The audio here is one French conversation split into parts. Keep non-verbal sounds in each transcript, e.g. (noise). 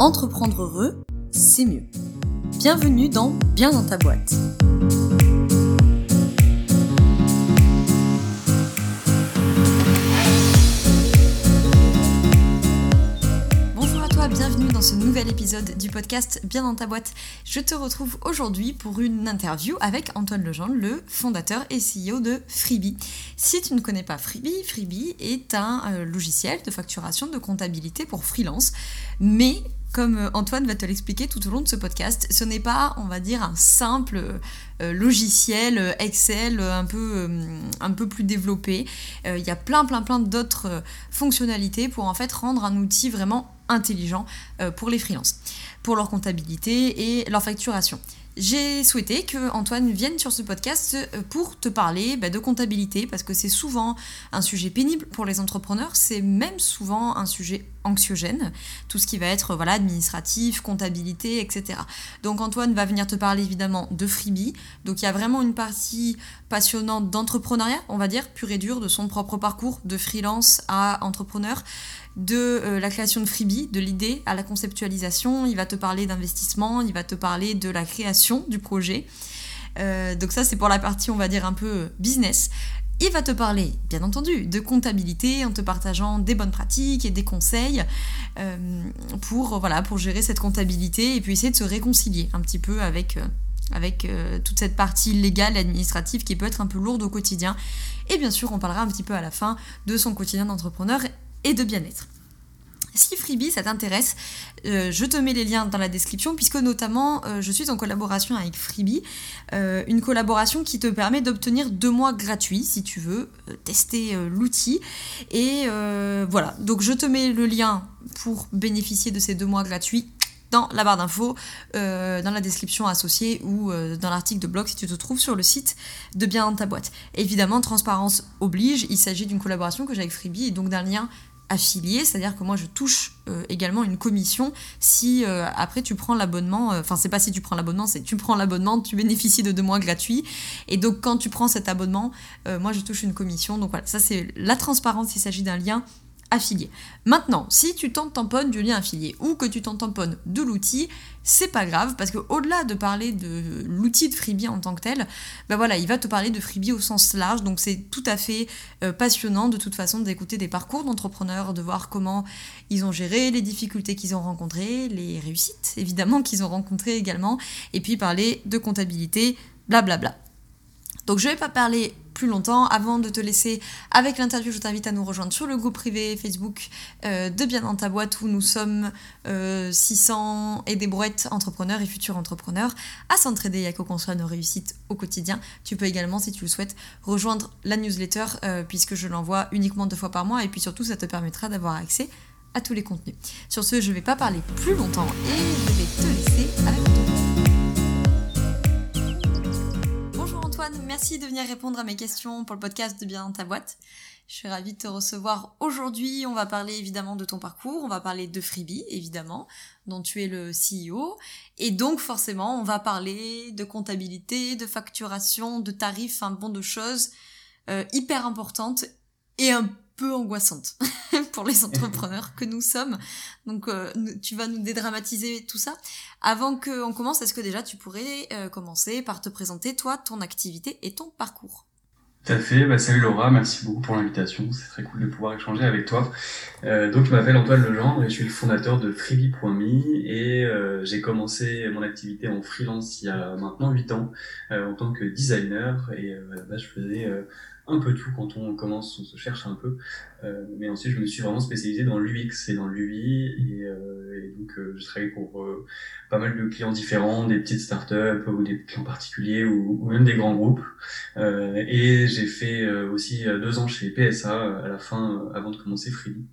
Entreprendre heureux, c'est mieux. Bienvenue dans Bien dans ta boîte. Bonjour à toi, bienvenue dans ce nouvel épisode du podcast Bien dans ta boîte. Je te retrouve aujourd'hui pour une interview avec Antoine Legendre, le fondateur et CEO de Freebie. Si tu ne connais pas Freebie, Freebie est un euh, logiciel de facturation de comptabilité pour freelance, mais comme euh, Antoine va te l'expliquer tout au long de ce podcast, ce n'est pas, on va dire, un simple euh, logiciel euh, Excel un peu, un peu plus développé. Il y a plein, plein, plein d'autres fonctionnalités pour en fait rendre un outil vraiment intelligent pour les freelances, pour leur comptabilité et leur facturation j'ai souhaité que Antoine vienne sur ce podcast euh, pour te parler bah, de comptabilité parce que c'est souvent un sujet pénible pour les entrepreneurs, c'est même souvent un sujet anxiogène, tout ce qui va être voilà administratif, comptabilité, etc. Donc Antoine va venir te parler évidemment de Freebie, donc il y a vraiment une partie passionnante d'entrepreneuriat, on va dire, pur et dur, de son propre parcours de freelance à entrepreneur de euh, la création de Freebie, de l'idée à la conceptualisation. Il va te parler d'investissement, il va te parler de la création du projet. Euh, donc ça, c'est pour la partie, on va dire, un peu business. Il va te parler, bien entendu, de comptabilité en te partageant des bonnes pratiques et des conseils euh, pour, voilà, pour gérer cette comptabilité et puis essayer de se réconcilier un petit peu avec, avec toute cette partie légale et administrative qui peut être un peu lourde au quotidien. Et bien sûr, on parlera un petit peu à la fin de son quotidien d'entrepreneur et de bien-être. Si Freebie, ça t'intéresse, euh, je te mets les liens dans la description puisque notamment euh, je suis en collaboration avec Freebie, euh, une collaboration qui te permet d'obtenir deux mois gratuits si tu veux tester l'outil. Et voilà, donc je te mets le lien pour bénéficier de ces deux mois gratuits dans la barre d'infos, dans la description associée ou dans l'article de blog si tu te trouves sur le site de Bien dans ta boîte. Évidemment, transparence oblige, il s'agit d'une collaboration que j'ai avec Freebie et donc d'un lien affilié, c'est-à-dire que moi je touche euh, également une commission si euh, après tu prends l'abonnement, euh, enfin c'est pas si tu prends l'abonnement, c'est tu prends l'abonnement, tu bénéficies de deux mois gratuits. Et donc quand tu prends cet abonnement, moi je touche une commission, donc voilà, ça c'est la transparence, il s'agit d'un lien affilié. Maintenant, si tu t'en tamponnes du lien affilié ou que tu t'en tamponnes de l'outil, c'est pas grave parce que au-delà de parler de l'outil de Freebie en tant que tel, ben voilà, il va te parler de Freebie au sens large, donc c'est tout à fait euh, passionnant de toute façon d'écouter des parcours d'entrepreneurs, de voir comment ils ont géré les difficultés qu'ils ont rencontrées, les réussites évidemment qu'ils ont rencontrées également, et puis parler de comptabilité, blablabla. Bla bla. Donc je vais pas parler plus longtemps. Avant de te laisser avec l'interview, je t'invite à nous rejoindre sur le groupe privé Facebook euh, de Bien dans ta boîte où nous sommes 600 euh, et des brouettes entrepreneurs et futurs entrepreneurs à s'entraider et à co-construire nos réussites au quotidien. Tu peux également, si tu le souhaites, rejoindre la newsletter euh, puisque je l'envoie uniquement deux fois par mois et puis surtout ça te permettra d'avoir accès à tous les contenus. Sur ce, je ne vais pas parler plus longtemps et je vais te laisser avec merci de venir répondre à mes questions pour le podcast de Bien dans ta boîte. Je suis ravie de te recevoir aujourd'hui. On va parler évidemment de ton parcours, on va parler de Freebie évidemment, dont tu es le CEO. Et donc forcément, on va parler de comptabilité, de facturation, de tarifs, un bon de choses euh, hyper importantes et un peu angoissante (laughs) pour les entrepreneurs que nous sommes. Donc euh, tu vas nous dédramatiser tout ça. Avant qu'on commence, est-ce que déjà tu pourrais euh, commencer par te présenter toi, ton activité et ton parcours? Tout à fait. Bah, salut Laura, merci beaucoup pour l'invitation. C'est très cool de pouvoir échanger avec toi. Euh, donc, je m'appelle Antoine Legendre et je suis le fondateur de Freebie.me et j'ai commencé mon activité en freelance il y a maintenant 8 ans en tant que designer et là, je faisais un peu tout quand on commence, on se cherche un peu. Euh, mais ensuite, je me suis vraiment spécialisé dans l'UX et dans l'UI. Et, euh, et, donc, euh, je travaille pour euh, pas mal de clients différents, des petites startups ou des clients particuliers ou, ou même des grands groupes. Euh, et j'ai fait aussi deux ans chez PSA à la fin, avant de commencer Freebie.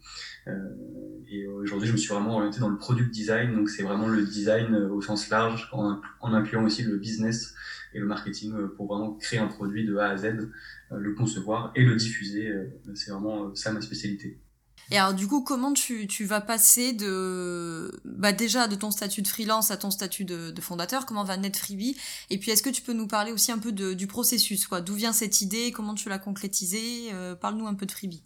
et aujourd'hui, je me suis vraiment orienté dans le product design. Donc, c'est vraiment le design au sens large, en, en incluant aussi le business et le marketing pour vraiment créer un produit de A à Z euh, le concevoir et le diffuser. Euh, c'est vraiment euh, ça ma spécialité. Et alors du coup, comment tu, tu vas passer de bah déjà de ton statut de freelance à ton statut de, fondateur? Comment va naître Freebie? Et puis est-ce que tu peux nous parler aussi un peu de, du processus D'où vient cette idée? Comment tu l'as concrétisée Parle-nous un peu de Freebie.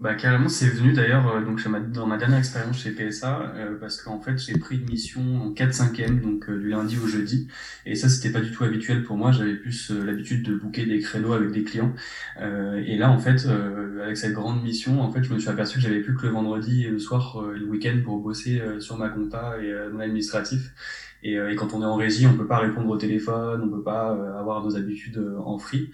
Bah carrément, c'est venu d'ailleurs euh, donc dans ma dernière expérience chez PSA euh, parce qu'en fait j'ai pris une mission en 4-5e donc euh, du lundi au jeudi. Et ça c'était pas du tout habituel pour moi. J'avais plus l'habitude de booker des créneaux avec des clients. Et là en fait avec cette grande mission en fait je me suis aperçu que j'avais plus que le vendredi et le soir et le week-end pour bosser sur ma compta et mon administratif et, et, quand on est en régie, on peut pas répondre au téléphone, on peut pas avoir nos habitudes en free.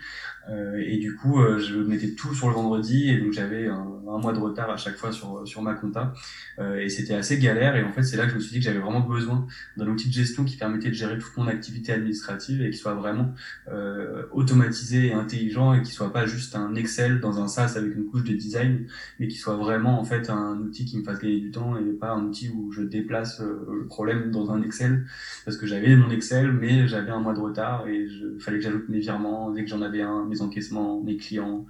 Euh, et du coup, euh, je mettais tout sur le vendredi et donc j'avais un, mois de retard à chaque fois sur, sur ma compta. Euh, et c'était assez galère. Et en fait, c'est là que je me suis dit que j'avais vraiment besoin d'un outil de gestion qui permettait de gérer toute mon activité administrative et qui soit vraiment automatisé et intelligent et qui soit pas juste un Excel dans un SaaS avec une couche de design, mais qui soit vraiment en fait un outil qui me fasse gagner du temps et pas un outil où je déplace le problème dans un Excel parce que j'avais mon Excel, mais j'avais un mois de retard et il fallait que j'ajoute mes virements dès que j'en avais un mes encaissements, mes clients,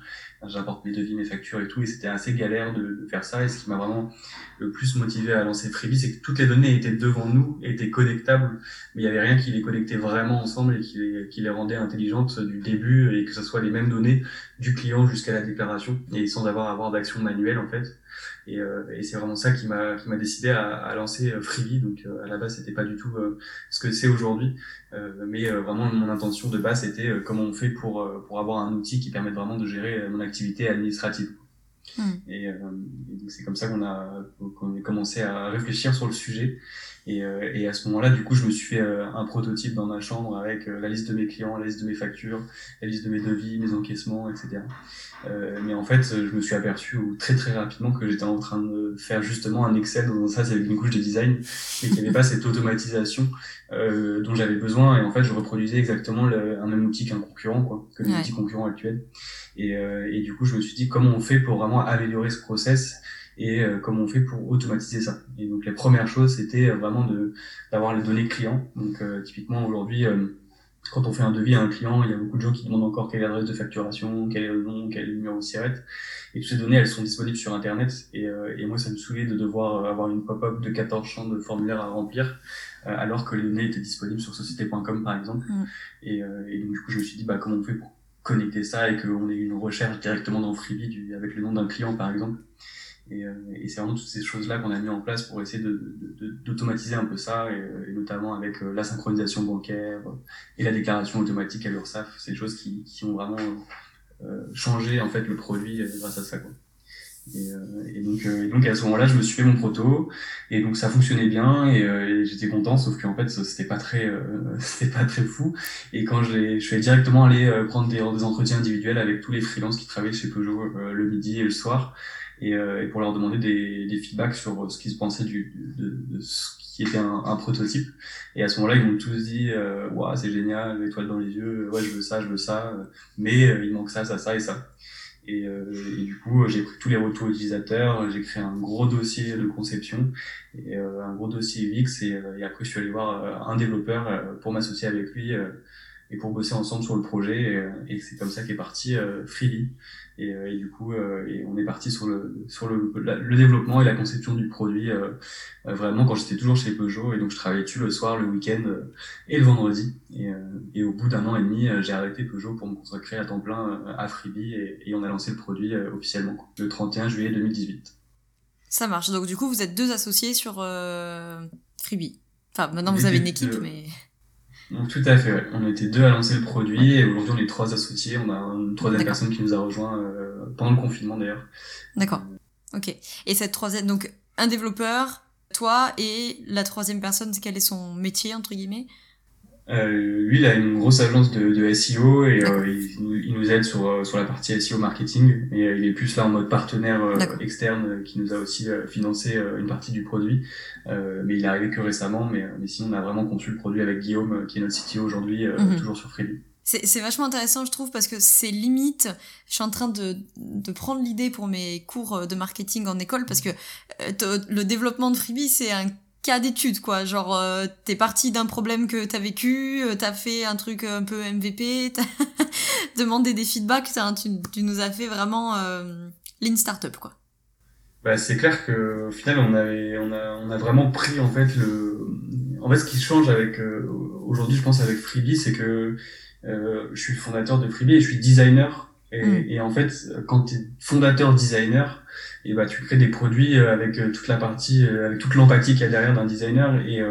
j'apporte mes devis, mes factures et tout. Et c'était assez galère de, faire ça. Et ce qui m'a vraiment le plus motivé à lancer Freebie, c'est que toutes les données étaient devant nous, étaient connectables, mais il n'y avait rien qui les connectait vraiment ensemble et qui les, qui les rendait intelligentes du début et que ce soit les mêmes données du client jusqu'à la déclaration et sans avoir à avoir d'action manuelle en fait. Et, euh, et c'est vraiment ça qui m'a qui m'a décidé à, à lancer euh, Freebie. Donc euh, à la base c'était pas du tout ce que c'est aujourd'hui, mais vraiment mon intention de base c'était comment on fait pour pour avoir un outil qui permette vraiment de gérer mon activité administrative. Hmm. Et, et c'est comme ça qu'on a qu'on a commencé à réfléchir sur le sujet. Et, et à ce moment-là, du coup, je me suis fait un prototype dans ma chambre avec la liste de mes clients, la liste de mes factures, la liste de mes devis, mes encaissements, etc. Euh, mais en fait, je me suis aperçu très très rapidement que j'étais en train de faire justement un Excel dans un SaaS avec une couche de design, mais qu'il n'y avait pas cette automatisation euh, dont j'avais besoin. Et en fait, je reproduisais exactement le, un même outil qu'un concurrent, quoi, que les outils concurrents actuels. Et, euh, et, du coup, je me suis dit comment on fait pour vraiment améliorer ce process et euh, comment on fait pour automatiser ça. Et donc, les premières choses, c'était vraiment de d'avoir les données clients. Donc, euh, typiquement aujourd'hui quand on fait un devis à un client, il y a beaucoup de gens qui demandent encore quelle est l'adresse de facturation, quel est le nom, quel est le numéro de SIRET. Et toutes ces données, elles sont disponibles sur Internet. Et, euh, et moi, ça me saoulait de devoir avoir une pop-up de 14 champs de formulaires à remplir, euh, alors que les données étaient disponibles sur société.com, par exemple. Mm. Et, euh, et, donc, du coup, je me suis dit, bah, comment on fait pour connecter ça et qu'on ait une recherche directement dans Freebie du, avec le nom d'un client, par exemple. Et, euh, et c'est vraiment toutes ces choses-là qu'on a mis en place pour essayer d'automatiser un peu ça, et, notamment avec euh, la synchronisation bancaire et la déclaration automatique à l'URSSAF. C'est des choses qui, qui ont vraiment euh, changé en fait le produit grâce à ça. Quoi. Et, et, donc, et, donc, à ce moment-là, je me suis fait mon proto et donc ça fonctionnait bien et, et j'étais content. Sauf qu'en fait, c'était pas très, (laughs) c'était pas très fou. Et quand je, je suis directement allé prendre des, des, entretiens individuels avec tous les freelances qui travaillaient chez Peugeot le midi et le soir et, euh, et, pour leur demander des, des, feedbacks sur ce qu'ils pensaient du, de, de, ce qui était un, un, prototype. Et à ce moment-là, ils m'ont tous dit euh, Waouh, c'est génial, étoile dans les yeux, ouais, je veux ça, je veux ça, mais euh, il manque ça, ça, ça et ça. Et, euh, et, du coup, j'ai pris tous les retours utilisateurs, j'ai créé un gros dossier de conception, et, euh, un gros dossier UX, et, et, après je suis allé voir un développeur pour m'associer avec lui et pour bosser ensemble sur le projet. Et, c'est comme ça qu'est parti Freely. Et, euh, et, du coup, euh, et on est parti sur le sur le, le, développement et la conception du produit euh, vraiment quand j'étais toujours chez Peugeot et donc je travaillais dessus le soir, le week-end et le vendredi. Et, et au bout d'un an et demi, j'ai arrêté Peugeot pour me consacrer à temps plein à Freebie et, et on a lancé le produit officiellement le 31 juillet 2018. Ça marche. Donc du coup, vous êtes deux associés sur Freebie. Enfin, maintenant vous avez une équipe, mais tout à fait, on était deux à lancer le produit et aujourd'hui on est trois associés. On a une troisième personne qui nous a rejoint euh, pendant le confinement d'ailleurs. D'accord. Ok. Et cette troisième, donc un développeur, toi et la troisième personne, quel est son métier entre guillemets? euh, lui, il a une grosse agence de, de SEO et euh, il, il, nous aide sur, euh, sur la partie SEO marketing. Et euh, il est plus là en mode partenaire externe qui nous a aussi financé une partie du produit. mais il est arrivé que récemment. Mais, mais sinon, on a vraiment conçu le produit avec Guillaume, qui est notre CTO aujourd'hui, mhm. toujours sur Freebie. C'est vachement intéressant, je trouve, parce que c'est limite. Je suis en train de, de prendre l'idée pour mes cours de marketing en école, parce que le développement de Freebie, c'est un cas d'étude quoi. Genre euh, t'es parti d'un problème que t'as vécu euh, t'as fait un truc un peu MVP (laughs) t'as demandé des feedbacks tu, tu, nous as fait vraiment euh, lean startup quoi. Bah c'est clair que au final on avait on a on a vraiment pris en fait le en fait ce qui change avec euh, aujourd'hui je pense avec Freebie c'est que je suis le fondateur de Freebie et je suis designer. Et, mm. et en fait quand t'es fondateur designer et bah tu crées des produits avec toute la partie, avec toute l'empathie qu'il y a derrière d'un designer. Et,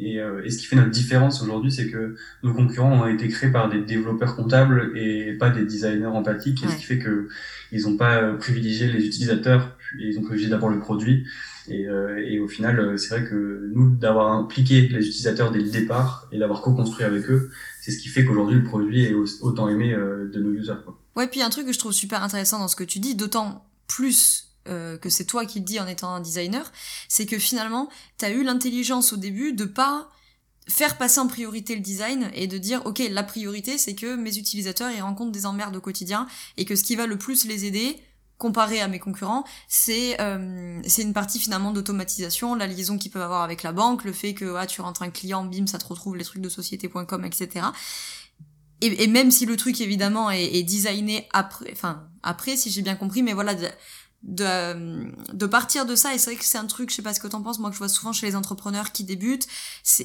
et, et, ce qui fait notre différence aujourd'hui, c'est que nos concurrents ont été créés par des développeurs comptables et pas des designers empathiques, et ce qui fait que ils n'ont pas privilégié les utilisateurs, ils ont privilégié d'abord le produit. Et, euh, et au final, euh, c'est vrai que nous, d'avoir impliqué les utilisateurs dès le départ et d'avoir co-construit avec eux, c'est ce qui fait qu'aujourd'hui le produit est autant aimé euh, de nos users. Quoi. Ouais, puis un truc que je trouve super intéressant dans ce que tu dis, d'autant plus que c'est toi qui le dis en étant un designer, c'est que finalement, tu as eu l'intelligence au début de pas faire passer en priorité le design et de dire ok la priorité c'est que mes utilisateurs ils rencontrent des emmerdes au quotidien et que ce qui va le plus les aider comparé à mes concurrents, c'est euh, c'est une partie finalement d'automatisation, la liaison qu'ils peuvent avoir avec la banque, le fait que ah, tu rentres un client, bim, ça te retrouve les trucs de société.com, etc. Et, même si le truc évidemment est designé après, enfin après si j'ai bien compris, mais voilà, de, de partir de ça. Et c'est vrai que c'est un truc je sais pas ce que t'en penses moi que je vois souvent chez les entrepreneurs qui débutent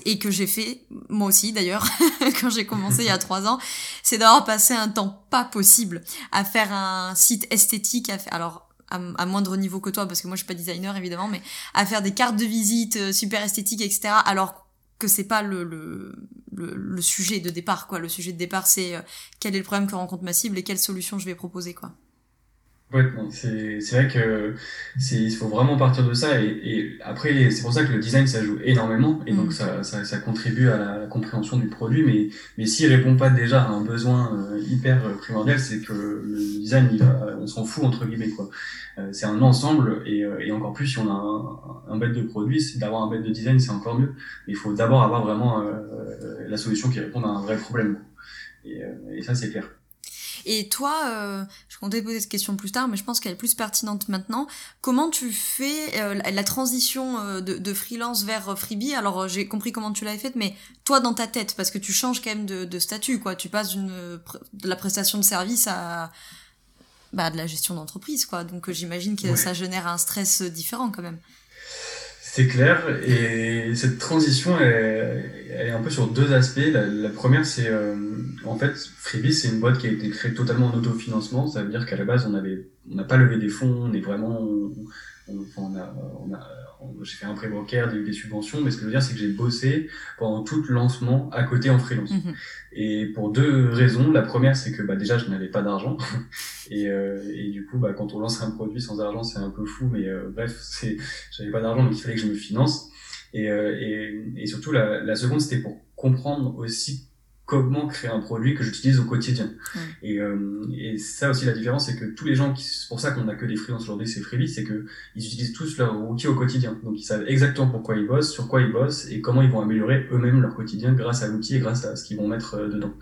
et que j'ai fait moi aussi d'ailleurs (laughs) quand j'ai commencé il y a trois ans c'est d'avoir passé un temps pas possible à faire un site esthétique alors à, moindre niveau que toi parce que moi je suis pas designer évidemment mais à faire des cartes de visite euh, super esthétiques etc alors que c'est pas le, le, le, sujet de départ quoi. Le sujet de départ c'est euh, quel est le problème que rencontre ma cible et quelle solution je vais proposer quoi Ouais, c'est c'est vrai que c'est il faut vraiment partir de ça et, et après c'est pour ça que le design ça joue énormément et donc mm. ça, ça, ça contribue à la, compréhension du produit. Mais mais s'il répond pas déjà à un besoin euh, hyper primordial c'est que le design il on s'en fout entre guillemets quoi. Euh, c'est un ensemble et, euh, et encore plus si on a un, un bête de produit c'est d'avoir un bête de design c'est encore mieux. Il faut d'abord avoir vraiment la solution qui répond à un vrai problème et, et ça c'est clair et toi, euh, je comptais poser cette question plus tard, mais je pense qu'elle est plus pertinente maintenant. Comment tu fais euh, la transition euh, de, de, freelance vers freebie? Alors j'ai compris comment tu l'avais faite, mais toi dans ta tête, parce que tu changes quand même de, de statut, quoi. Tu passes d'une de la prestation de service à bah, de la gestion d'entreprise, quoi. Donc j'imagine que ça génère un stress différent quand même. C'est clair, et cette transition, elle, est un peu sur deux aspects. La, première, c'est euh, en fait, Freebie, c'est une boîte qui a été créée totalement en autofinancement. Ça veut dire qu'à la base, on avait, on n'a pas levé des fonds, on est vraiment, on a, on a j'ai fait un prêt bancaire, des, des subventions, mais ce que je veux dire, c'est que j'ai bossé pendant tout le lancement à côté en freelance. Mhm. Et pour deux raisons. La première, c'est que bah, déjà, je n'avais pas d'argent. (laughs) et, euh, et du coup, bah, quand on lance un produit sans argent, c'est un peu fou, mais euh, bref, (laughs) c'est, j'avais pas d'argent, donc il fallait que je me finance. Et, euh, et, et surtout, la, la seconde, c'était pour comprendre aussi comment créer un produit que j'utilise au quotidien. Et, euh, et ça aussi la différence, c'est que tous les gens qui, c'est pour ça qu'on a que des freelances aujourd'hui, c'est Freebie, c'est que ils utilisent tous leur outil au quotidien. Donc ils savent exactement pourquoi ils bossent, sur quoi ils bossent et comment ils vont améliorer eux-mêmes leur quotidien grâce à l'outil et grâce à ce qu'ils vont mettre euh, dedans.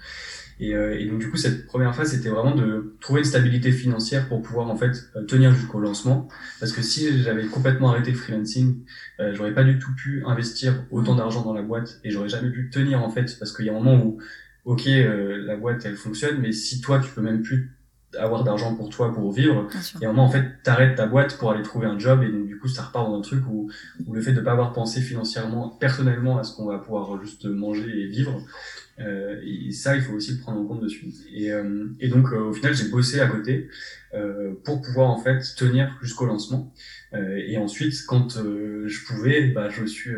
Et, euh, et, donc du coup, cette première phase, c'était vraiment de trouver une stabilité financière pour pouvoir en fait euh, tenir jusqu'au lancement. Parce que si j'avais complètement arrêté le freelancing, euh, j'aurais pas du tout pu investir autant d'argent dans la boîte et j'aurais jamais pu tenir en fait. Parce qu'il y a un moment où, ok, la boîte elle fonctionne, mais si toi tu peux même plus avoir d'argent pour toi pour vivre et un moment en fait t'arrêtes ta boîte pour aller trouver un job et donc du coup ça repart dans un truc où, où le fait de pas avoir pensé financièrement personnellement à ce qu'on va pouvoir juste manger et vivre euh, et ça, il faut aussi le prendre en compte dessus. Et, euh, et donc, euh, au final, j'ai bossé à côté pour pouvoir en fait tenir jusqu'au lancement. et ensuite, quand je pouvais, bah, je me suis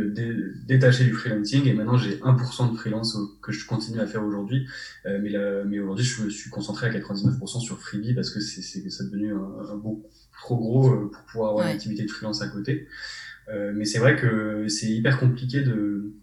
détaché du freelancing et maintenant j'ai 1% de freelance que je continue à faire aujourd'hui. mais là, mais aujourd'hui, je me suis concentré à 99% sur Freebie parce que c'est c'est devenu un, un beaucoup trop gros pour pouvoir avoir une activité de freelance à côté. mais c'est vrai que c'est hyper compliqué de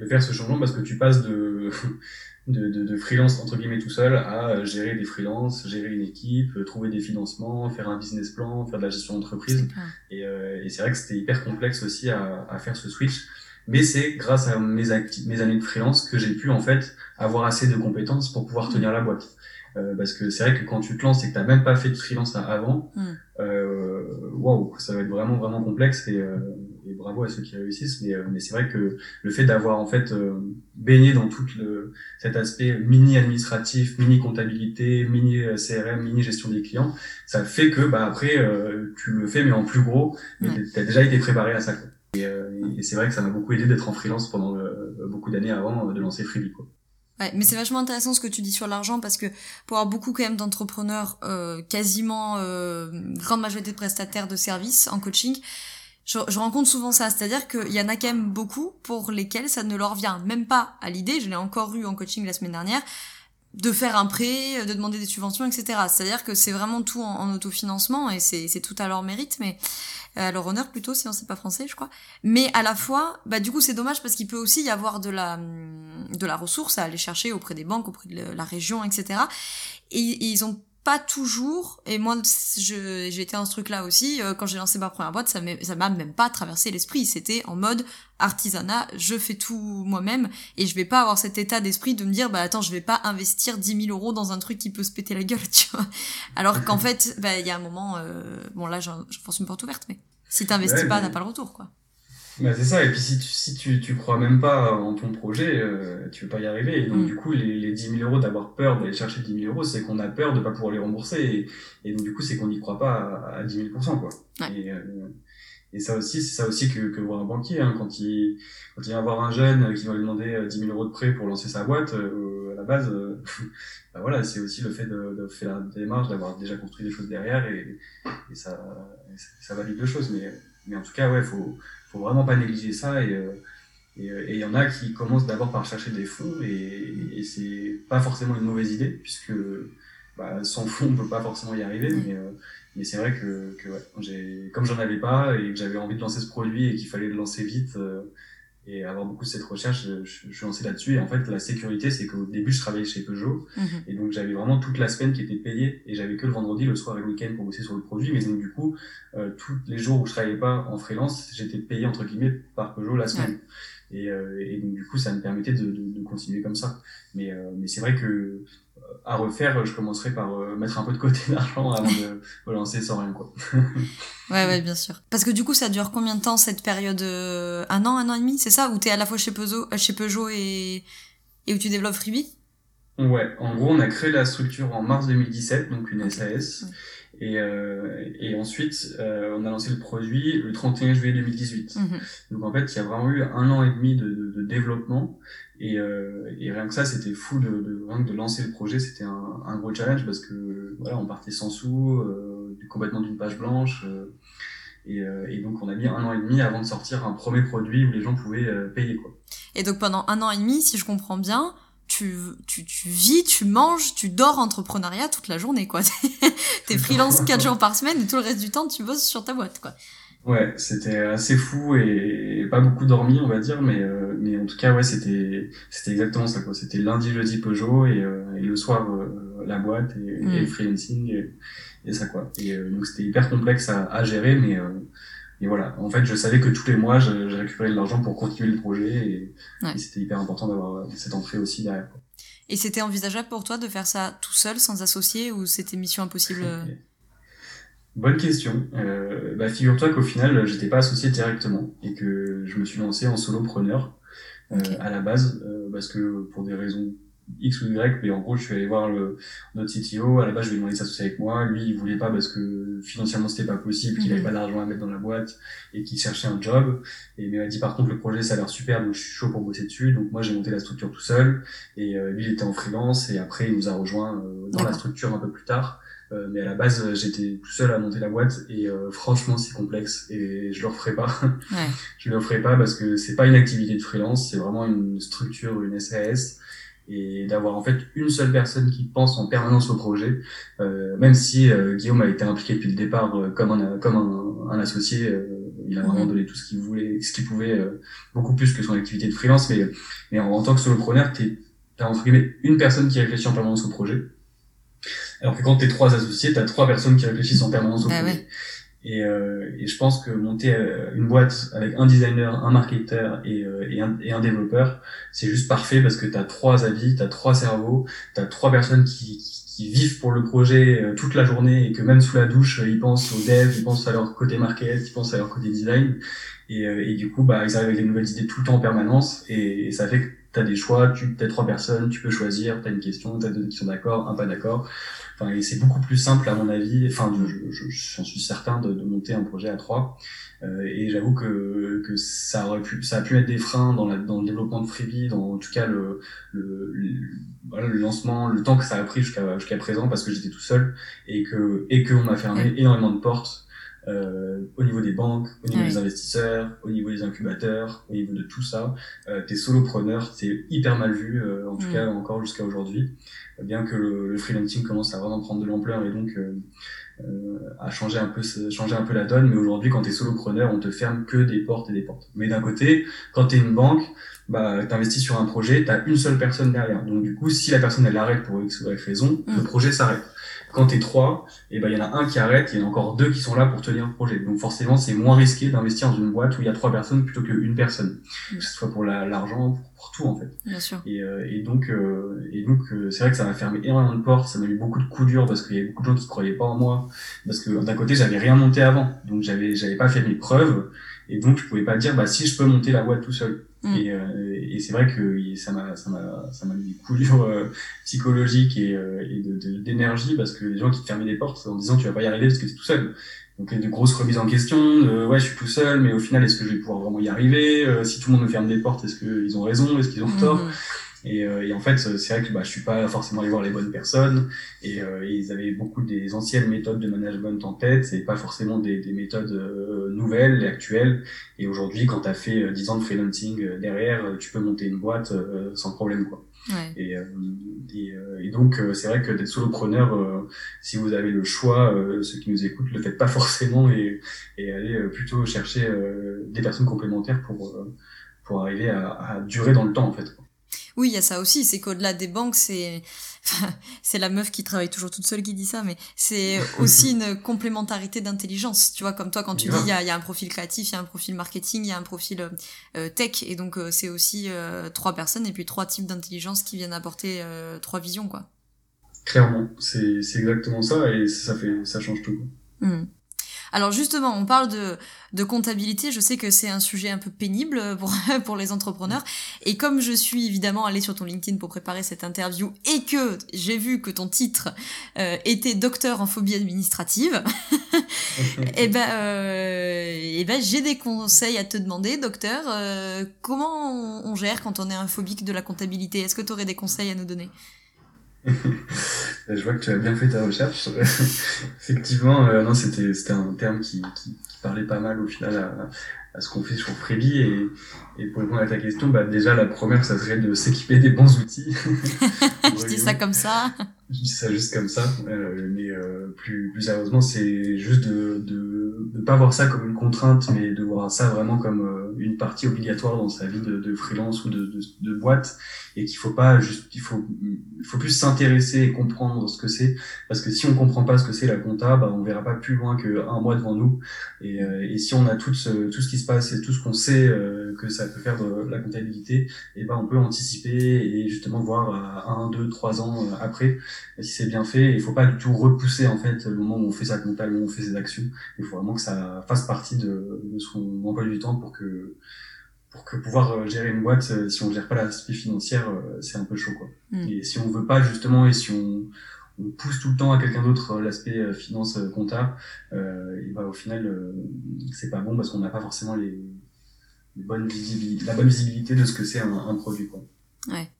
de faire ce changement parce que tu passes de, (laughs) de, de, de, freelance entre guillemets tout seul à gérer des freelances, gérer une équipe, trouver des financements, faire un business plan, faire de la gestion d'entreprise. Et, euh, et c'est vrai que c'était hyper complexe aussi à, à faire ce switch. Mais c'est grâce à mes, mes années de freelance que j'ai pu en fait avoir assez de compétences pour pouvoir tenir la boîte. Euh, parce que c'est vrai que quand tu te lances et que t'as même pas fait de freelance avant, mm. euh, waouh, ça va être vraiment vraiment complexe et, euh, et bravo à ceux qui réussissent. Mais, euh, mais c'est vrai que le fait d'avoir en fait euh, baigné dans tout le, cet aspect mini administratif, mini comptabilité, mini CRM, mini gestion des clients, ça fait que bah après tu le fais mais en plus gros, mais t'as déjà été préparé à ça. Et, et c'est vrai que ça m'a beaucoup aidé d'être en freelance pendant beaucoup d'années avant de lancer Freebie. Quoi. Ouais, mais c'est vachement intéressant ce que tu dis sur l'argent parce que pour avoir beaucoup quand même d'entrepreneurs, euh, quasiment euh, grande majorité de prestataires de services en coaching, je, rencontre souvent ça, c'est-à-dire qu'il y en a quand même beaucoup pour lesquels ça ne leur vient même pas à l'idée, je l'ai encore eu en coaching la semaine dernière, de faire un prêt, de demander des subventions, etc. C'est-à-dire que c'est vraiment tout en, en autofinancement et c'est tout à leur mérite, mais euh, à leur honneur plutôt, si on sait pas français, je crois. Mais à la fois, bah du coup c'est dommage parce qu'il peut aussi y avoir de la de la ressource à aller chercher auprès des banques, auprès de la région, etc. Et, et ils ont pas toujours, et moi j'ai été dans ce truc-là aussi, euh, quand j'ai lancé ma première boîte, ça m'a même pas traversé l'esprit, c'était en mode artisanat, je fais tout moi-même, et je vais pas avoir cet état d'esprit de me dire, bah attends, je vais pas investir 10 000 euros dans un truc qui peut se péter la gueule, (laughs) tu vois. Alors qu'en (laughs) fait, bah il y a un moment, euh, bon là je pense une porte ouverte, mais si t'investis pas, t'as pas le retour, quoi. Bah, c'est ça, et puis si tu, si tu, tu crois même pas en ton projet, euh, tu veux pas y arriver. Et donc, mm. du coup, les, les 10 000 euros, d'avoir peur d'aller chercher 10 000 euros, c'est qu'on a peur de pas pouvoir les rembourser. Et, et donc, du coup, c'est qu'on n'y croit pas à, à 10 000 quoi. Et, euh, et ça aussi, c'est ça aussi que, que voit un banquier. Hein, quand, il, quand il vient voir un jeune qui va lui demander 10 euh, 000 euros de prêt pour lancer sa boîte, euh, à la base, (laughs) bah voilà, c'est aussi le fait de, de faire la démarche, d'avoir déjà construit des choses derrière, et, et ça, ça valide deux choses. Mais, mais en tout cas, ouais, faut faut vraiment pas négliger ça et euh, euh, et il y en a qui commencent d'abord par chercher des fonds et, et c'est pas forcément une mauvaise idée puisque bah, sans fonds on peut pas forcément y arriver. Mais, euh, mais c'est vrai que, que ouais, j'ai comme j'en avais pas et que j'avais envie de lancer ce produit et qu'il fallait le lancer vite et avoir beaucoup de cette recherche, je, je, suis lancé là-dessus. Et en fait, la sécurité, c'est qu'au début, je travaillais chez Peugeot. Mhm. Et donc, j'avais vraiment toute la semaine qui était payée. Et j'avais que le vendredi, le soir et le week-end pour bosser sur le produit. Mais donc, du coup, euh, tous les jours où je travaillais pas en freelance, j'étais payé, entre guillemets, par Peugeot la semaine. Et, euh, et, donc, du coup, ça me permettait de, de, de continuer comme ça. Mais, euh, mais c'est vrai que à refaire, je commencerai par euh, mettre un peu de côté (laughs) d'argent avant de me lancer sans rien, quoi. (laughs) ouais, ouais, bien sûr. Parce que du coup, ça dure combien de temps cette période euh, Un an, un an et demi, c'est ça? Où t'es à la fois chez Peugeot, euh, chez Peugeot et, et où tu développes Freebie? Ouais, en gros, on a créé la structure en mars 2017, donc une SAS. Et, euh, et ensuite, euh, on a lancé le produit le 31 juillet 2018. Mhm. Donc en fait, il y a vraiment eu un an et demi de, de, de développement. Et, euh, et, rien que ça, c'était fou de, de, de lancer le projet. C'était un, un, gros challenge parce que voilà, on partait sans sous, euh, complètement d'une page blanche. Euh, et, euh, et, donc on a mis un an et demi avant de sortir un premier produit où les gens pouvaient payer. Quoi. Et donc pendant un an et demi, si je comprends bien, tu, tu, tu vis, tu manges, tu dors entrepreneuriat toute la journée, quoi. (laughs) T'es freelance 4 jours par semaine et tout le reste du temps, tu bosses sur ta boîte, quoi. Ouais, c'était assez fou et pas beaucoup dormi, on va dire, mais, euh, mais en tout cas, ouais, c'était, c'était exactement ça, quoi. C'était lundi, jeudi Peugeot et, euh, et le soir, euh, la boîte et, mm. et le freelancing et, et, ça, quoi. Et donc, c'était hyper complexe à, à gérer, mais, et voilà, en fait, je savais que tous les mois, je, récupérais de l'argent pour continuer le projet et, c'était hyper important d'avoir cette entrée aussi derrière. Et c'était envisageable pour toi de faire ça tout seul, sans associé, ou c'était mission impossible Bonne question. Euh, bah, figure-toi qu'au final, j'étais pas associé directement et que je me suis lancé en solopreneur euh, à la base euh, parce que pour des raisons X ou Y, mais en gros, je suis allé voir le, notre CTO. À la base, je lui ai demandé de s'associer avec moi. Lui, il voulait pas parce que financièrement, c'était pas possible, qu'il avait mhm. pas d'argent à mettre dans la boîte et qu'il cherchait un job. Et il m'a dit, par contre, le projet, ça a l'air super, donc je suis chaud pour bosser dessus. Donc moi, j'ai monté la structure tout seul. Et euh, lui, il était en freelance et après, il nous a rejoint euh, dans la structure un peu plus tard. Euh, mais à la base, j'étais tout seul à monter la boîte et franchement, c'est complexe et je le referai pas. (laughs) Ouais. je le referai pas parce que c'est pas une activité de freelance, c'est vraiment une structure, une SAS et d'avoir en fait une seule personne qui pense en permanence au projet, euh, même si euh, Guillaume a été impliqué depuis le départ euh, comme un comme un, un associé, euh, il a vraiment donné tout ce qu'il voulait, ce qu'il pouvait, euh, beaucoup plus que son activité de freelance, mais mais en, en tant que solopreneur, t'es t'as entre guillemets une personne qui réfléchit en permanence au projet, alors que quand t'es trois associés, t'as trois personnes qui réfléchissent en permanence au bah projet. Et, euh, et, je pense que monter euh, une boîte avec un designer, un marketeur et, euh, et, un, et un, développeur, c'est juste parfait parce que tu as trois avis, tu as trois cerveaux, tu as trois personnes qui, qui, vivent pour le projet euh, toute la journée et que même sous la douche, ils pensent au dev, ils pensent à leur côté market, ils pensent à leur côté design. Et, et du coup, bah, ils arrivent avec des nouvelles idées tout le temps en permanence et, ça fait que as des choix, tu as trois personnes, tu peux choisir, tu as une question, tu as deux qui sont d'accord, un pas d'accord. Enfin, et c'est beaucoup plus simple à mon avis, enfin, je, je, j'en suis certain de, de, monter un projet à trois. Euh, et j'avoue que, que ça aurait pu, ça a pu être des freins dans, la, dans le développement de Freebie, dans en tout cas le, le, le, voilà, le lancement, le temps que ça a pris jusqu'à jusqu'à présent parce que j'étais tout seul et que et qu'on m'a fermé énormément de portes euh, au niveau des banques, au niveau des investisseurs, au niveau des incubateurs, au niveau de tout ça. Euh, t'es solopreneur, c'est hyper mal vu, euh, en tout mm. cas encore jusqu'à aujourd'hui. Bien que le, le, freelancing commence à vraiment prendre de l'ampleur et donc euh, euh, à changer un peu changer un peu la donne, mais aujourd'hui quand t'es solopreneur, on te ferme que des portes et des portes. Mais d'un côté, quand t'es une banque, bah, t'investis sur un projet, t'as une seule personne derrière. Donc du coup, si la personne elle arrête pour X ou Y raison, mm. le projet s'arrête. Quand t'es trois, et eh ben il y en a un qui arrête, il y en a encore deux qui sont là pour tenir le projet. Donc forcément, c'est moins risqué d'investir dans une boîte où il y a trois personnes plutôt qu'une personne, mm. que ce soit pour l'argent, pour, pour, tout en fait. Bien sûr. Et, euh, et donc, euh, et donc, euh, c'est vrai que ça m'a fermé énormément de portes, ça m'a eu beaucoup de coups durs parce qu'il y avait beaucoup de gens qui croyaient pas en moi, parce que d'un côté, j'avais rien monté avant, donc j'avais, j'avais pas fait mes preuves, et donc je pouvais pas dire, bah si je peux monter la boîte tout seul. Mm. Et, euh, et c'est vrai que ça m'a ça m'a ça m'a mis des coups durs euh, psychologiques et, euh, et d'énergie parce que les gens qui te fermaient les portes en disant tu vas pas y arriver parce que tu es tout seul. Donc de grosses remises en question, de, ouais je suis tout seul, mais au final est-ce que je vais pouvoir vraiment y arriver? Si tout le monde me ferme des portes, est-ce qu'ils ont raison? Est-ce qu'ils ont tort? mm. Et, euh, et, en fait, c'est vrai que bah, je suis pas forcément allé voir les bonnes personnes et, euh, ils avaient beaucoup des anciennes méthodes de management en tête et pas forcément des, des méthodes euh, nouvelles et actuelles. Et aujourd'hui, quand tu as fait 10 ans de freelancing derrière, tu peux monter une boîte sans problème. quoi. Ouais. Et, et, et, donc, c'est vrai que d'être solopreneur, si vous avez le choix, ceux qui nous écoutent, le faites pas (laughs) forcément et, et allez plutôt chercher des personnes complémentaires pour, pour arriver à, à durer dans le temps en fait. Oui, il y a ça aussi, c'est qu'au-delà des banques, c'est (laughs) c'est la meuf qui travaille toujours toute seule qui dit ça, mais c'est (laughs) aussi une complémentarité d'intelligence. Tu vois, comme toi, quand tu dis, il y a, y a, un profil créatif, il y a un profil marketing, il y a un profil euh, tech, et donc euh, c'est aussi euh, trois personnes et puis trois types d'intelligence qui viennent apporter trois visions, quoi. Clairement, c'est exactement ça, et ça fait ça change tout. Mmh. Alors justement, on parle de, de comptabilité. Je sais que c'est un sujet un peu pénible pour, (laughs) pour les entrepreneurs. Et comme je suis évidemment allée sur ton LinkedIn pour préparer cette interview et que j'ai vu que ton titre euh, était docteur en phobie administrative, et (laughs) eh ben, euh, et eh ben j'ai des conseils à te demander, docteur. Euh, comment on, on gère quand on est un phobique de la comptabilité? Est-ce que tu aurais des conseils à nous donner? (laughs) je vois que tu as bien fait ta recherche. (laughs) Effectivement, euh, non, c'était c'était un terme qui, qui, qui, parlait pas mal au final à, à ce qu'on fait sur Freebie et, et pour répondre à ta question, bah déjà la première, ça serait de s'équiper des bons outils. (laughs) je dis ça comme ça. Je dis ça juste comme ça, euh, mais euh, plus plus sérieusement, c'est juste de, de de pas voir ça comme une contrainte, mais de voir ça vraiment comme euh, une partie obligatoire dans sa vie de, freelance ou de, de, de boîte et qu'il faut pas juste il faut il faut plus s'intéresser et comprendre ce que c'est parce que si on comprend pas ce que c'est la compta bah on verra pas plus loin que un mois devant nous et, euh, et si on a tout ce tout ce qui se passe et tout ce qu'on sait euh, que ça peut faire de la comptabilité et ben on peut anticiper et justement voir à un deux trois ans euh, après si c'est bien fait il faut pas du tout repousser en fait le moment où on fait sa compta le moment où on fait ses actions il faut vraiment que ça fasse partie de, de son emploi du temps pour que pour que pouvoir euh, gérer une boîte, euh, si on gère pas l'aspect financière, euh, c'est un peu chaud, quoi. Mm. Et si on veut pas, justement, et si on, on pousse tout le temps à quelqu'un d'autre l'aspect finance comptable, euh, et bah, au final, c'est pas bon parce qu'on n'a pas forcément les, la bonne visibilité de ce que c'est un, un, produit, quoi. Ouais.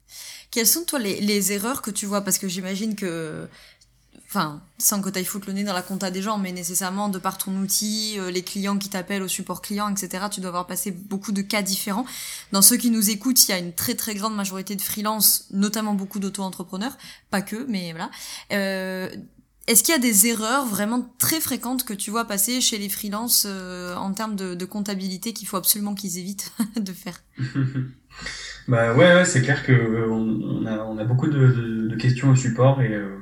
Quelles sont, toi, les, les erreurs que tu vois? Parce que j'imagine que enfin, sans que tu ailles foutre le nez dans la compta des gens, mais nécessairement de par ton outil, euh, les clients qui t'appellent au support client, etc., tu dois avoir passé beaucoup de cas différents. Dans ceux qui nous écoutent, il y a une très très grande majorité de freelance, notamment beaucoup d'auto-entrepreneurs, pas que, mais voilà. Euh, est-ce qu'il y a des erreurs vraiment très fréquentes que tu vois passer chez les freelances euh, en termes de, de comptabilité qu'il faut absolument qu'ils évitent (laughs) de faire? (laughs) Bah ouais, ouais c'est clair que euh, on, a, on a beaucoup de, de, de questions au support et, euh,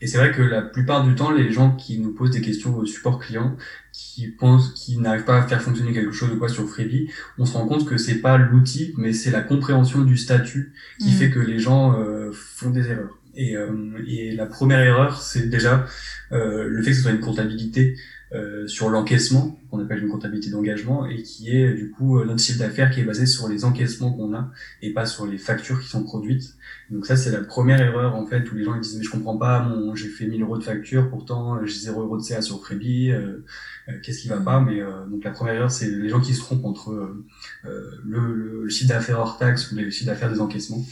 et c'est vrai que la plupart du temps, les gens qui nous posent des questions au support client, qui pensent, qui n'arrivent pas à faire fonctionner quelque chose ou quoi sur Freebie, on se rend compte que c'est pas l'outil, mais c'est la compréhension du statut qui mmh. fait que les gens euh, font des erreurs. Et, et la première erreur, c'est déjà le fait que ce soit une comptabilité euh, sur l'encaissement, qu'on appelle une comptabilité d'engagement, et qui est du coup euh, notre chiffre d'affaires qui est basé sur les encaissements qu'on a et pas sur les factures qui sont produites. Donc ça c'est la première erreur en fait où les gens ils disent mais je comprends pas, mon j'ai fait 1000 euros de facture, pourtant j'ai 0 euros de CA sur Freebie, euh, qu'est-ce qui va pas? Mais donc la première erreur c'est les gens qui se trompent entre le, le, chiffre d'affaires hors taxe ou le chiffre d'affaires des encaissements.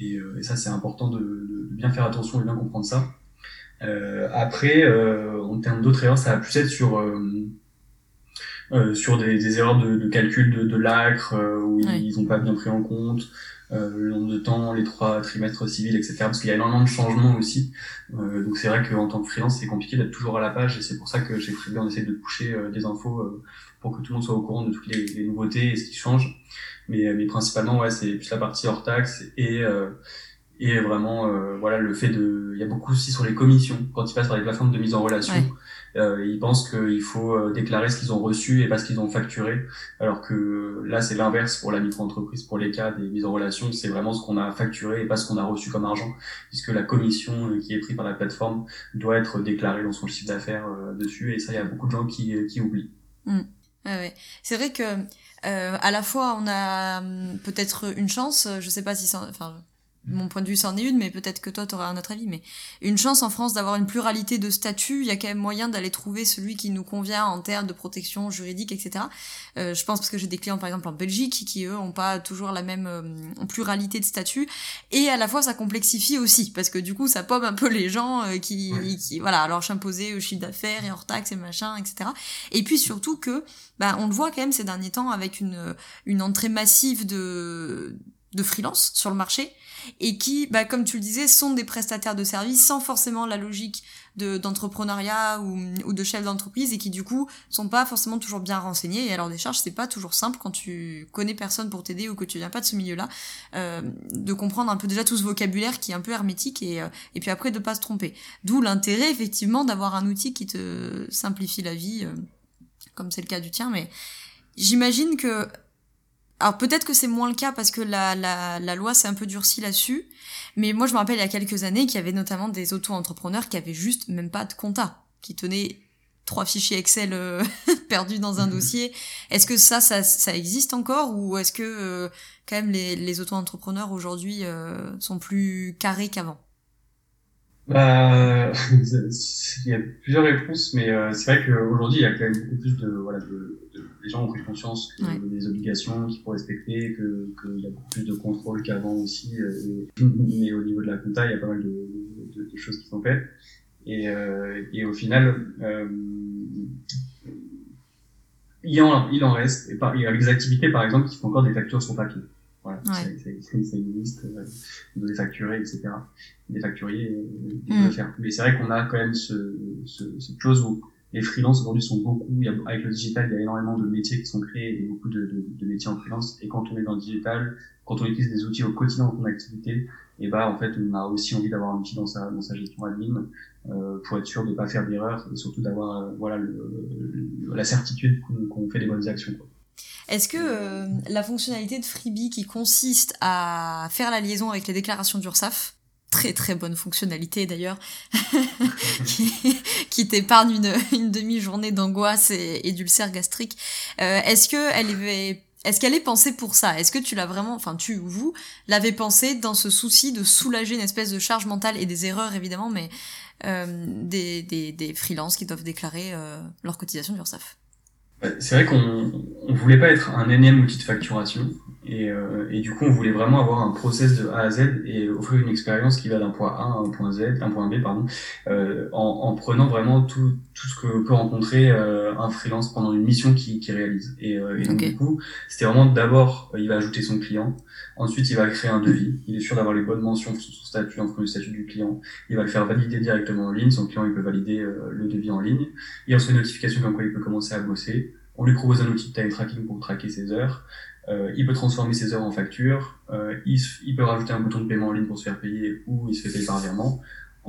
Et, et ça c'est important de, de, bien faire attention et bien comprendre ça. Euh, après, euh, en termes d'autres erreurs, ça va plus être sur euh, euh, sur des, des, erreurs de, de calcul de, de l'acre où ils n'ont pas bien pris en compte le nombre de temps, les trois trimestres civils, etc. Parce qu'il y a énormément de changements aussi. donc c'est vrai qu'en tant que freelance, c'est compliqué d'être toujours à la page et c'est pour ça que chez Freebie, on essaie de coucher des infos pour que tout le monde soit au courant de toutes les, les nouveautés et ce qui change. Mais, mais principalement, ouais, c'est plus la partie hors taxe et et vraiment euh, voilà le fait de il y a beaucoup aussi sur les commissions quand ils passent par les plateformes de mise en relation euh, ils pensent qu'il faut euh, déclarer ce qu'ils ont reçu et pas ce qu'ils ont facturé. Alors que là c'est l'inverse pour la micro-entreprise pour les cas des mises en relation c'est vraiment ce qu'on a facturé et pas ce qu'on a reçu comme argent. Puisque la commission qui est prise par la plateforme doit être déclarée dans son chiffre d'affaires dessus. Et ça il y a beaucoup de gens qui, qui oublient. Mmh. ouais. c'est vrai que euh, à la fois on a hum, peut-être une chance je sais pas si enfin mon point de vue c'en est une, mais peut-être que toi tu auras un autre avis. Mais une chance en France d'avoir une pluralité de statuts, il y a quand même moyen d'aller trouver celui qui nous convient en termes de protection juridique, etc. Euh, je pense parce que j'ai des clients par exemple en Belgique qui eux ont pas toujours la même euh, pluralité de statuts, et à la fois ça complexifie aussi parce que du coup ça pomme un peu les gens euh, qui, qui voilà alors s'imposer au chiffre d'affaires et hors taxes et machin, etc. Et puis surtout que bah, on le voit quand même ces derniers temps avec une une entrée massive de de freelance sur le marché et qui, bah, comme tu le disais, sont des prestataires de services sans forcément la logique de d'entrepreneuriat ou, ou de chef d'entreprise et qui du coup sont pas forcément toujours bien renseignés. Et alors des charges c'est pas toujours simple quand tu connais personne pour t'aider ou que tu viens pas de ce milieu-là euh, de comprendre un peu déjà tout ce vocabulaire qui est un peu hermétique et, euh, et puis après de pas se tromper. D'où l'intérêt effectivement d'avoir un outil qui te simplifie la vie euh, comme c'est le cas du tien. Mais j'imagine que alors peut-être que c'est moins le cas parce que la, la, la loi s'est un peu durcie là-dessus, mais moi je me rappelle il y a quelques années qu'il y avait notamment des auto-entrepreneurs qui avaient juste même pas de compta, qui tenaient trois fichiers Excel euh, (laughs) perdus dans un mhm. dossier. Est-ce que ça, ça, ça, existe encore ou est-ce que euh, quand même les, les auto-entrepreneurs aujourd'hui euh, sont plus carrés qu'avant? Bah, (laughs) il y a plusieurs réponses, mais c'est vrai qu'aujourd'hui il y a quand même beaucoup plus de, voilà, de les gens ont pris conscience des obligations qu'il faut respecter, qu'il y a beaucoup plus de contrôle qu'avant aussi. Euh, (laughs) mais au niveau de la compta, il y a pas mal de, de, de choses qui sont faites. Et, euh, et au final, euh, il, en, il en reste. Et par, il y a des activités, par exemple, qui font encore des factures sur papier. Voilà, ça, existe, doit les facturer, etc. Des facturiers, euh, mm. faire. Mais c'est vrai qu'on a quand même ce, ce, cette chose où les freelances aujourd'hui sont beaucoup, il y a, avec le digital, il y a énormément de métiers qui sont créés et beaucoup de, de, de, métiers en freelance. Et quand on est dans le digital, quand on utilise des outils au quotidien dans son activité, et bah en fait on a aussi envie d'avoir un outil dans sa dans sa gestion admin euh, pour être sûr de pas faire d'erreurs et surtout d'avoir euh, voilà le, la certitude qu'on fait des bonnes actions. Est-ce que euh, la fonctionnalité de Freebie qui consiste à faire la liaison avec les déclarations d'URSSAF, très très bonne fonctionnalité d'ailleurs, (laughs) qui, t'épargne une, demi-journée d'angoisse et, et d'ulcère gastrique. Euh, est-ce que elle est est-ce qu'elle est pensée pour ça? Est-ce que tu l'as vraiment, enfin tu ou vous l'avez pensée dans ce souci de soulager une espèce de charge mentale et des erreurs évidemment, mais euh, des, des, des freelances qui doivent déclarer euh, leur cotisation d'URSSAF c'est vrai qu'on on voulait pas être un énième outil de facturation et, euh, et, du coup on voulait vraiment avoir un process de A à Z et offrir une expérience qui va d'un point A à un point Z, un point B pardon, euh, en, en, prenant vraiment tout, tout ce que peut rencontrer euh, un freelance pendant une mission qu'il qui réalise. Et, euh, et donc du coup c'était vraiment d'abord il va ajouter son client, ensuite il va créer un devis, il est sûr d'avoir les bonnes mentions sur son statut entre le statut du client, il va le faire valider directement en ligne, son client il peut valider euh, le devis en ligne, il reçoit une notification comme quoi il peut commencer à bosser. On lui propose un outil de time tracking pour traquer ses heures. Euh, il peut transformer ses heures en facture. Euh, il, il, peut rajouter un bouton de paiement en ligne pour se faire payer ou il se fait payer par virement.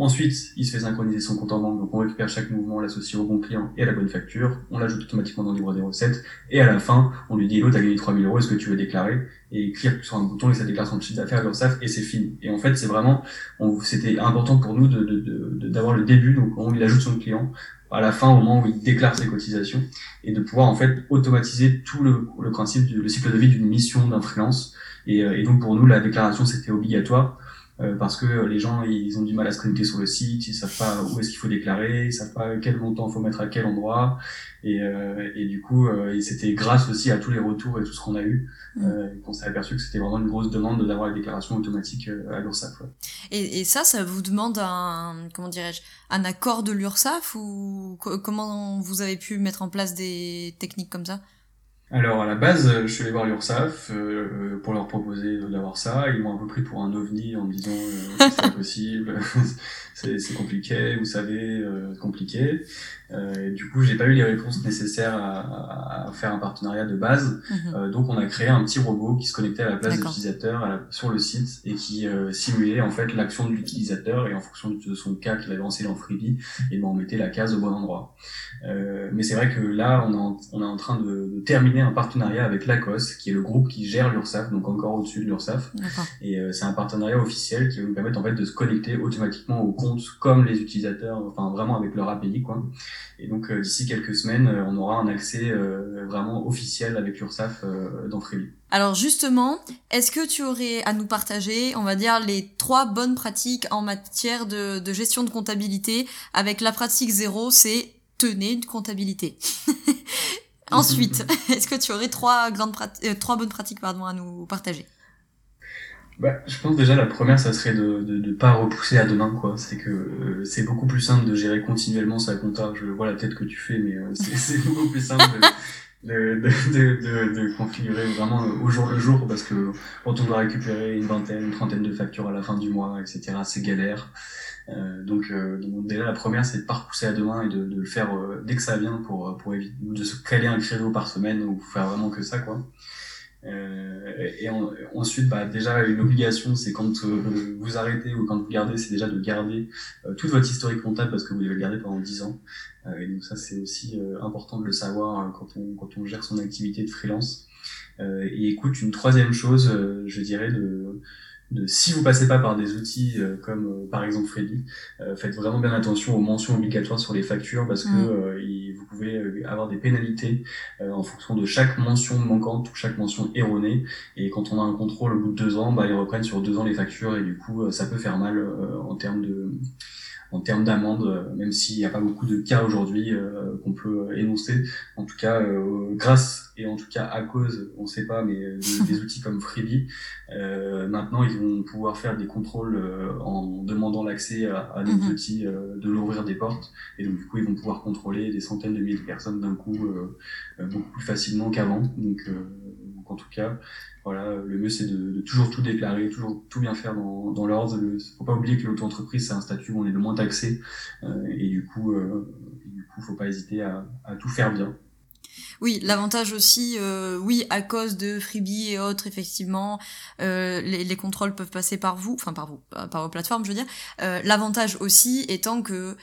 Ensuite, il se fait synchroniser son compte en banque, donc on récupère chaque mouvement, l'associe au bon client et à la bonne facture, on l'ajoute automatiquement dans le livre des recettes, et à la fin, on lui dit, hello, t'as gagné 3000 euros, est-ce que tu veux déclarer? Et il clique sur un bouton et ça déclare son chiffre d'affaires à et c'est fini. Et en fait, c'est vraiment, c'était important pour nous d'avoir de, de, de, le début, donc on lui ajoute son client, à la fin, au moment où il déclare ses cotisations, et de pouvoir en fait automatiser tout le, le principe, du, le cycle de vie d'une mission d'un freelance. Et, euh, et donc pour nous, la déclaration, c'était obligatoire euh, parce que les gens ils ont du mal à se connecter sur le site, ils savent pas où est-ce qu'il faut déclarer, ils savent pas quel montant faut mettre à quel endroit et, euh, et du coup euh, c'était grâce aussi à tous les retours et tout ce qu'on a eu mm. euh, qu'on s'est aperçu que c'était vraiment une grosse demande d'avoir la déclaration automatique euh, à l'URSSAF. Ouais. Et, et, ça, ça vous demande un comment dirais-je un accord de l'URSSAF ou comment vous avez pu mettre en place des techniques comme ça? Alors à la base, je suis allé voir l'URSSAF euh, pour leur proposer d'avoir ça. Ils m'ont un peu pris pour un ovni en me disant euh, c'est pas possible, (laughs) c'est compliqué, vous savez, euh, compliqué. Euh, et du coup, j'ai pas eu les réponses nécessaires à, à, faire un partenariat de base. Euh, donc, on a créé un petit robot qui se connectait à la place de l'utilisateur sur le site et qui euh, simulait en fait l'action de l'utilisateur et en fonction de son cas qu'il avait lancé dans Freebie, et ben on mettait la case au bon endroit. Euh, mais c'est vrai que là, on est en, on est en train de, de, terminer un partenariat avec l'ACOS, qui est le groupe qui gère l'URSSAF, donc encore au-dessus de l'URSSAF. Et euh, c'est un partenariat officiel qui va nous permettre en fait de se connecter automatiquement au compte comme les utilisateurs, enfin vraiment avec leur API quoi. Et donc euh, d'ici quelques semaines, euh, on aura un accès euh, vraiment officiel avec l'URSSAF dans Freebie. Alors justement, est-ce que tu aurais à nous partager, on va dire, les trois bonnes pratiques en matière de, de gestion de comptabilité? Avec la pratique zéro, c'est tenez une comptabilité. (laughs) Ensuite, (laughs) est-ce que tu aurais trois grandes trois bonnes pratiques pardon à nous partager? Bah, je pense déjà la première, ça serait de de, de pas repousser à demain, quoi. C'est que euh, c'est beaucoup plus simple de gérer continuellement sa compta. Je vois la tête que tu fais, mais euh, (laughs) c'est beaucoup plus simple de, de, de, configurer vraiment au jour le jour, parce que quand on doit récupérer une vingtaine, une trentaine de factures à la fin du mois, etc., c'est galère. Euh, donc, donc, déjà la première c'est de pas repousser à demain et de, de le faire dès que ça vient pour pour éviter de se caler un créneau par semaine ou faire vraiment que ça quoi. Euh, et ensuite, bah, déjà, une obligation, c'est quand euh, vous arrêtez ou quand vous gardez, c'est déjà de garder euh, toute votre historique comptable parce que vous devez le garder pendant 10 ans. et donc ça, c'est aussi important de le savoir quand on gère son activité de freelance. et écoute, une troisième chose, je dirais, de de si vous passez pas par des outils euh, comme euh, par exemple Freddy, euh, faites vraiment bien attention aux mentions obligatoires sur les factures parce que mm. vous pouvez avoir des pénalités en fonction de chaque mention manquante ou chaque mention erronée et quand on a un contrôle au bout de deux ans, bah, ils reprennent sur deux ans les factures et du coup ça peut faire mal en termes de en termes d'amende, euh, même s'il n'y a pas beaucoup de cas aujourd'hui euh, qu'on peut euh, énoncer. En tout cas, grâce et en tout cas à cause, on ne sait pas, mais des (laughs) outils comme Freebie, maintenant ils vont pouvoir faire des contrôles en demandant l'accès à, à des mhm. outils, de l'ouvrir des portes, et donc du coup ils vont pouvoir contrôler des centaines de milliers de personnes d'un coup beaucoup plus facilement qu'avant. Donc, donc en tout cas, voilà, le mieux c'est de, toujours tout déclarer, toujours tout bien faire dans, dans l'ordre. Il faut pas oublier que l'auto-entreprise c'est un statut où on est le moins taxé euh, et du coup, euh, du coup, faut pas hésiter à, tout faire bien. Oui, l'avantage aussi, euh, oui, à cause de Freebie et autres, effectivement, euh, les, les, contrôles peuvent passer par vous, enfin par vous, par vos plateformes, je veux dire. L'avantage aussi étant que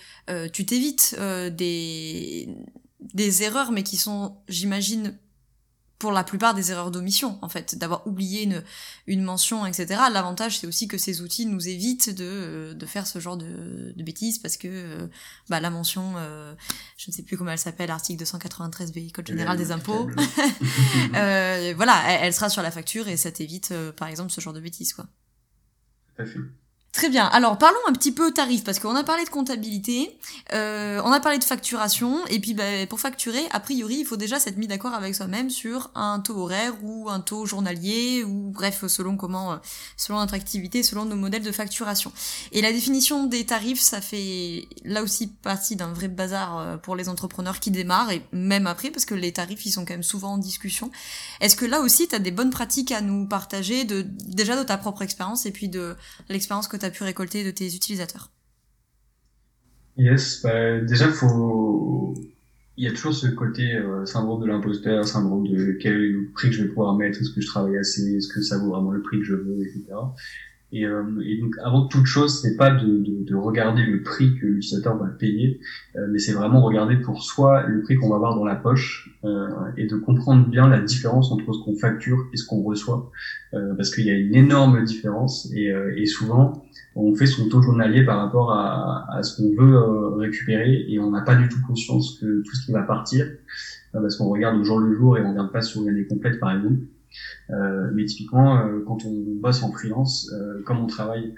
tu t'évites des des erreurs, mais qui sont, j'imagine, pour la plupart des erreurs d'omission, en fait, d'avoir oublié une, une mention, etc. L'avantage, c'est aussi que ces outils nous évitent de, de faire ce genre de, de bêtises parce que euh, bah, la mention, euh, je ne sais plus comment elle s'appelle, article 293 B, Code général des impôts, (laughs) (laughs) euh, voilà, elle, elle, sera sur la facture et ça t'évite, euh, par exemple, ce genre de bêtises, quoi. Tout à fait. Très bien. Alors parlons un petit peu tarif parce qu'on a parlé de comptabilité, euh, on a parlé de facturation et puis bah, pour facturer, a priori, il faut déjà s'être mis d'accord avec soi-même sur un taux horaire ou un taux journalier ou bref selon comment, euh, selon notre activité, selon nos modèles de facturation. Et la définition des tarifs, ça fait là aussi partie d'un vrai bazar euh, pour les entrepreneurs qui démarrent et même après parce que les tarifs ils sont quand même souvent en discussion. Est-ce que là aussi tu as des bonnes pratiques à nous partager de déjà de ta propre expérience et puis de l'expérience que tu pu récolter de tes utilisateurs Yes, bah, déjà faut il y a toujours ce côté euh, syndrome de l'imposteur, syndrome de quel prix que je vais pouvoir mettre, est-ce que je travaille assez, est-ce que ça vaut vraiment le prix que je veux, etc. Et, euh, et, donc, avant toute chose, c'est pas de, de, de, regarder le prix que l'utilisateur va payer, euh, mais c'est vraiment regarder pour soi le prix qu'on va avoir dans la poche euh, et de comprendre bien la différence entre ce qu'on facture et ce qu'on reçoit, euh, parce qu'il y a une énorme différence et, euh, et, souvent on fait son taux journalier par rapport à, à ce qu'on veut récupérer et on n'a pas du tout conscience que tout ce qui va partir, parce qu'on regarde au jour le jour et on regarde pas sur l'année complète par exemple. Euh, mais typiquement, euh, quand on bosse en freelance, euh, comme on travaille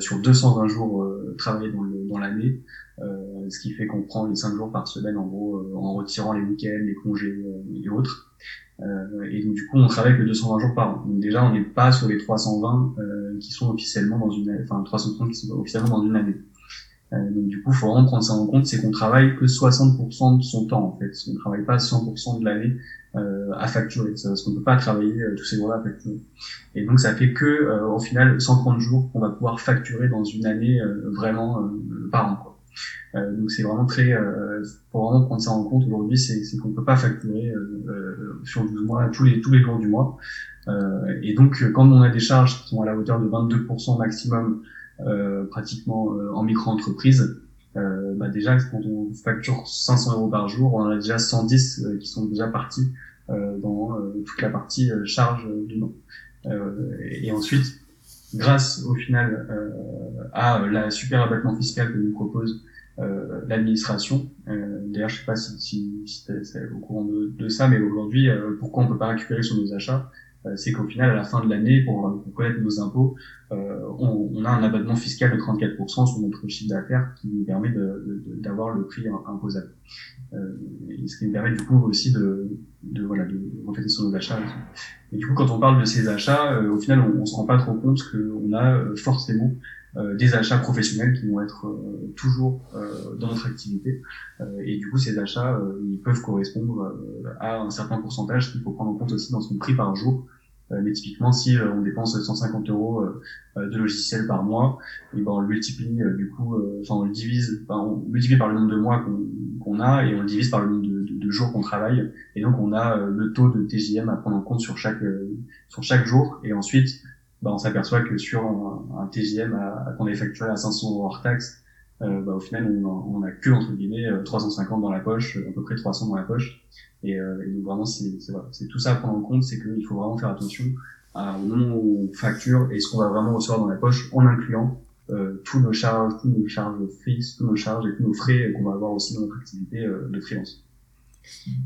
sur 220 jours travaillés dans l'année, ce qui fait qu'on prend les 5 jours par semaine en gros en retirant les week-ends, les congés et autres. et donc du coup, on travaille que 220 jours par an. Donc déjà, on n'est pas sur les 320 qui sont officiellement dans une, enfin 330 qui sont officiellement dans une année. Donc du coup, il faut vraiment prendre ça en compte, c'est qu'on travaille que 60% de son temps en fait. On travaille pas 100% de l'année euh, à facturer, parce qu'on peut pas travailler euh, tous ces jours-là à facturer. Et donc ça fait que euh, au final 130 jours qu'on va pouvoir facturer dans une année vraiment par an. Quoi. donc c'est vraiment très, pour vraiment prendre ça en compte aujourd'hui, c'est qu'on peut pas facturer sur 12 mois tous les tous les jours du mois. et donc quand on a des charges qui sont à la hauteur de 22% maximum, pratiquement en micro-entreprise, euh, bah déjà quand on facture 500 euros par jour, on en a déjà 110 euh, qui sont déjà partis euh, dans euh, toute la partie charge du nom. et ensuite, grâce au final à la super abattement fiscal que nous propose l'administration. D'ailleurs, je sais pas si, si, si au courant de, de ça, mais aujourd'hui, pourquoi on peut pas récupérer sur nos achats euh, c'est qu'au final, à la fin de l'année, pour, pour, connaître nos impôts, euh, on, on, a un abattement fiscal de 34% sur notre chiffre d'affaires qui nous permet d'avoir de, le prix imposable. Euh, et ce qui nous permet du coup aussi de, de voilà de refléter sur nos achats. Et du coup, quand on parle de ces achats, euh, au final, on, on se rend pas trop compte qu'on a euh, forcément euh, des achats professionnels qui vont être toujours dans notre activité. et du coup, ces achats, ils peuvent correspondre à un certain pourcentage qu'il faut prendre en compte aussi dans son prix par jour euh, mais typiquement, si euh, on dépense 150 euros euh, de logiciel par mois, et ben on le multiplie du coup, enfin on le divise, on multiplie par le nombre de mois qu'on a et on le divise par le nombre de, de, de jours qu'on travaille, et donc on a le taux de TJM à prendre en compte sur chaque sur chaque jour, et ensuite ben, on s'aperçoit que sur un, un TJM qu'on est facturé à 500 euros hors taxe, euh, bah, au final on, on a que entre guillemets 350 dans la poche, à peu près 300 dans la poche. Et, euh, et donc vraiment, c'est voilà, tout ça à prendre en compte, c'est qu'il faut vraiment faire attention à, au moment où on facture et ce qu'on va vraiment recevoir dans la poche en incluant euh, tous nos charges, tous nos charges fixes, tous nos charges et tous nos frais qu'on va avoir aussi dans notre activité euh, de freelance.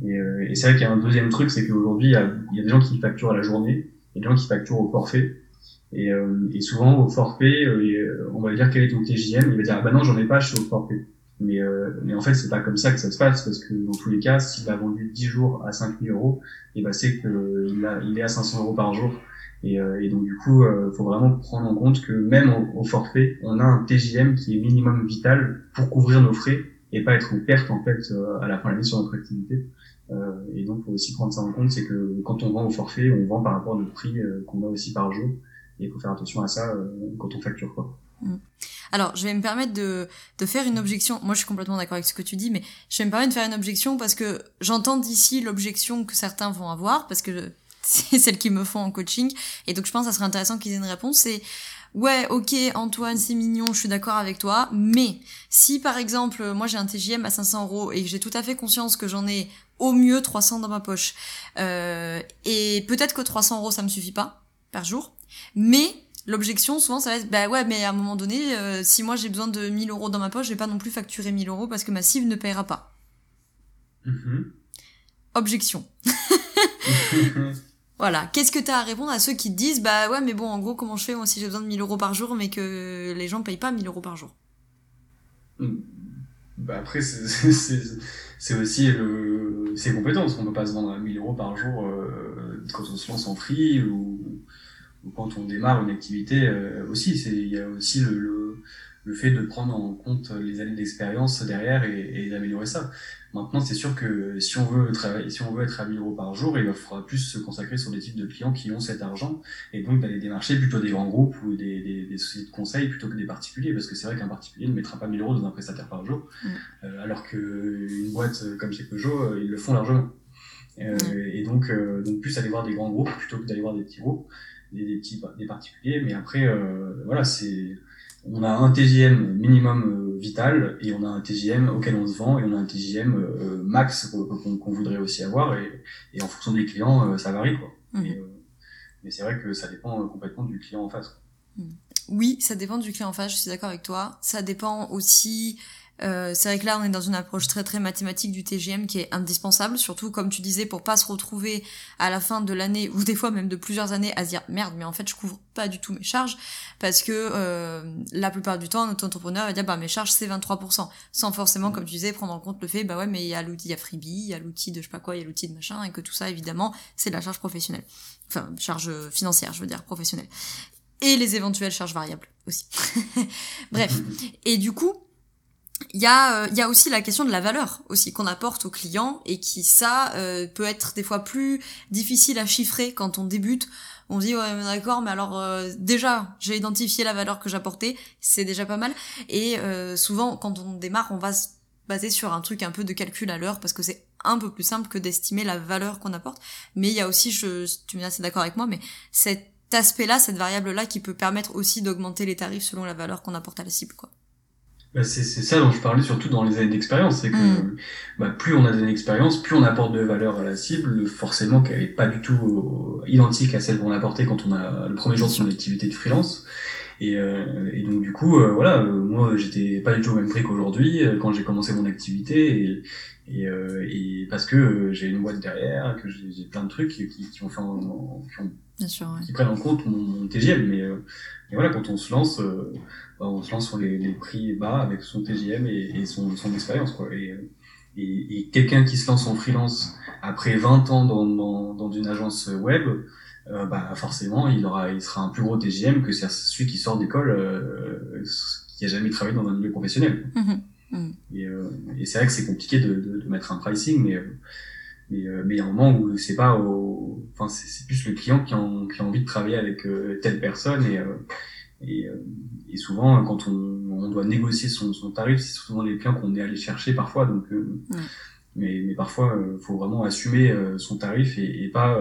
Et, euh, et c'est vrai qu'il y a un deuxième truc, c'est qu'aujourd'hui, il y a, il y a des gens qui facturent à la journée, et des gens qui facturent au forfait. Et, euh, et souvent, au forfait, on va lui dire quel est ton TJM, il va dire ah bah non, j'en ai pas, je suis au forfait. Mais, euh, mais en fait, c'est pas comme ça que ça se passe, parce que dans tous les cas, s'il a vendu 10 jours à 5000 euros, et ben c'est qu'il a, il est à 500 euros par jour. Et, euh, et donc du coup, euh, faut vraiment prendre en compte que même au, forfait, on a un TJM qui est minimum vital pour couvrir nos frais et pas être en perte en fait euh, à la fin de l'année sur notre activité. Euh, et donc, faut aussi prendre ça en compte, c'est que quand on vend au forfait, on vend par rapport au prix qu'on a aussi par jour. Il faut faire attention à ça quand on facture quoi. Mm. Alors, je vais me permettre de, de faire une objection. Moi, je suis complètement d'accord avec ce que tu dis, mais je vais me permettre de faire une objection parce que j'entends d'ici l'objection que certains vont avoir, parce que (laughs) c'est celle qu'ils me font en coaching. Et donc, je pense que ça serait intéressant qu'ils aient une réponse. C'est, ouais, ok, Antoine, c'est mignon, je suis d'accord avec toi, mais si par exemple, moi j'ai un TJM à 500 euros et que j'ai tout à fait conscience que j'en ai au mieux 300 dans ma poche, euh, et peut-être que 300 euros ça me suffit pas par jour, mais L'objection, souvent, ça va être, bah ouais, mais à un moment donné, euh, si moi j'ai besoin de 1000 euros dans ma poche, je vais pas non plus facturer 1000 euros parce que ma cible ne paiera pas. Mm-hmm. Objection. (laughs) voilà. Qu'est-ce que tu as à répondre à ceux qui te disent, bah ouais, mais bon, en gros, comment je fais moi si j'ai besoin de 1000 euros par jour, mais que les gens ne payent pas 1000 euros par jour? Mm. Bah après, c'est aussi le, ses compétences. On peut pas se vendre à 1000 euros par jour euh, quand on se lance en free ou quand on démarre une activité euh, aussi. Il y a aussi le, le, le, fait de prendre en compte les années d'expérience derrière et, et d'améliorer ça. Maintenant, c'est sûr que si on veut travailler, si on veut être à 1000 euros par jour, il falloir plus se consacrer sur des types de clients qui ont cet argent et donc d'aller démarcher plutôt des grands groupes ou des, des, des, sociétés de conseil plutôt que des particuliers parce que c'est vrai qu'un particulier ne mettra pas 1000 euros dans un prestataire par jour euh, alors qu'une boîte comme chez Peugeot, euh, ils le font largement. Euh. Et donc, donc plus aller voir des grands groupes plutôt que d'aller voir des petits groupes. Des, des petits des particuliers, mais après voilà c'est on a un TGM minimum vital et on a un TGM auquel on se vend et on a un TGM max qu'on voudrait aussi avoir et, et, en fonction des clients ça varie quoi. Mmh. mais c'est vrai que ça dépend complètement du client en face. Mmh. Oui, ça dépend du client en face, je suis d'accord avec toi. Ça dépend aussi euh, c'est vrai que là, on est dans une approche très très mathématique du TGM qui est indispensable, surtout comme tu disais, pour pas se retrouver à la fin de l'année (laughs) ou des fois même de plusieurs années à se dire merde, mais en fait je couvre pas du tout mes charges parce que euh, la plupart du temps, notre entrepreneur va dire bah mes charges c'est 23%, sans forcément comme tu disais prendre en compte le fait bah ouais mais il y a l'outil, il y a Freebie, il y a l'outil de je sais pas quoi, il y a l'outil de machin et que tout ça évidemment c'est de la charge professionnelle, enfin charge financière je veux dire professionnelle. Et les éventuelles charges variables aussi. (laughs) Bref, et du coup il y, a, euh, il y a aussi la question de la valeur aussi qu'on apporte aux clients et qui ça euh, peut être des fois plus difficile à chiffrer quand on débute. On dit ouais d'accord mais alors euh, déjà j'ai identifié la valeur que j'apportais c'est déjà pas mal et souvent quand on démarre on va se baser sur un truc un peu de calcul à l'heure parce que c'est un peu plus simple que d'estimer la valeur qu'on apporte mais il y a aussi je tu me c'est d'accord avec moi mais cet aspect là cette variable là qui peut permettre aussi d'augmenter les tarifs selon la valeur qu'on apporte à la cible quoi. Bah, c'est ça dont je parlais surtout dans les années d'expérience, c'est que mm. bah, plus on a des années d'expérience, plus on apporte de valeur à la cible, forcément qu'elle est pas du tout euh, identique à celle qu'on a apportée quand on a le premier jour de son activité de freelance. Et, euh, et donc du coup, euh, voilà, moi j'étais pas du tout au même prix qu'aujourd'hui quand j'ai commencé mon activité, et, et, et parce que j'ai une boîte derrière, que j'ai plein de trucs qui, qui ont fait en, qui, ont, qui prennent en compte mon, mon TGM, mais, mais voilà, quand on se lance on se lance sur les, les, prix bas avec son TGM et, et son, son, expérience. Quoi. Et, et, et quelqu'un qui se lance en freelance après 20 ans dans, dans, dans une agence web, euh, bah forcément il aura il sera un plus gros TGM que celui qui sort d'école euh, qui a jamais travaillé dans un milieu professionnel. Mmh mmh. Et, euh, et c'est vrai que c'est compliqué de, de, de, mettre un pricing, mais mais, euh, mais il y a un moment où c'est pas au, enfin c'est plus le client qui a, qui a envie de travailler avec euh, telle personne et et, euh, et souvent, quand on, on, doit négocier son, son tarif, c'est souvent les clients qu'on est allé chercher parfois. Donc, euh, mais, mais parfois, il euh, faut vraiment assumer son tarif et, et pas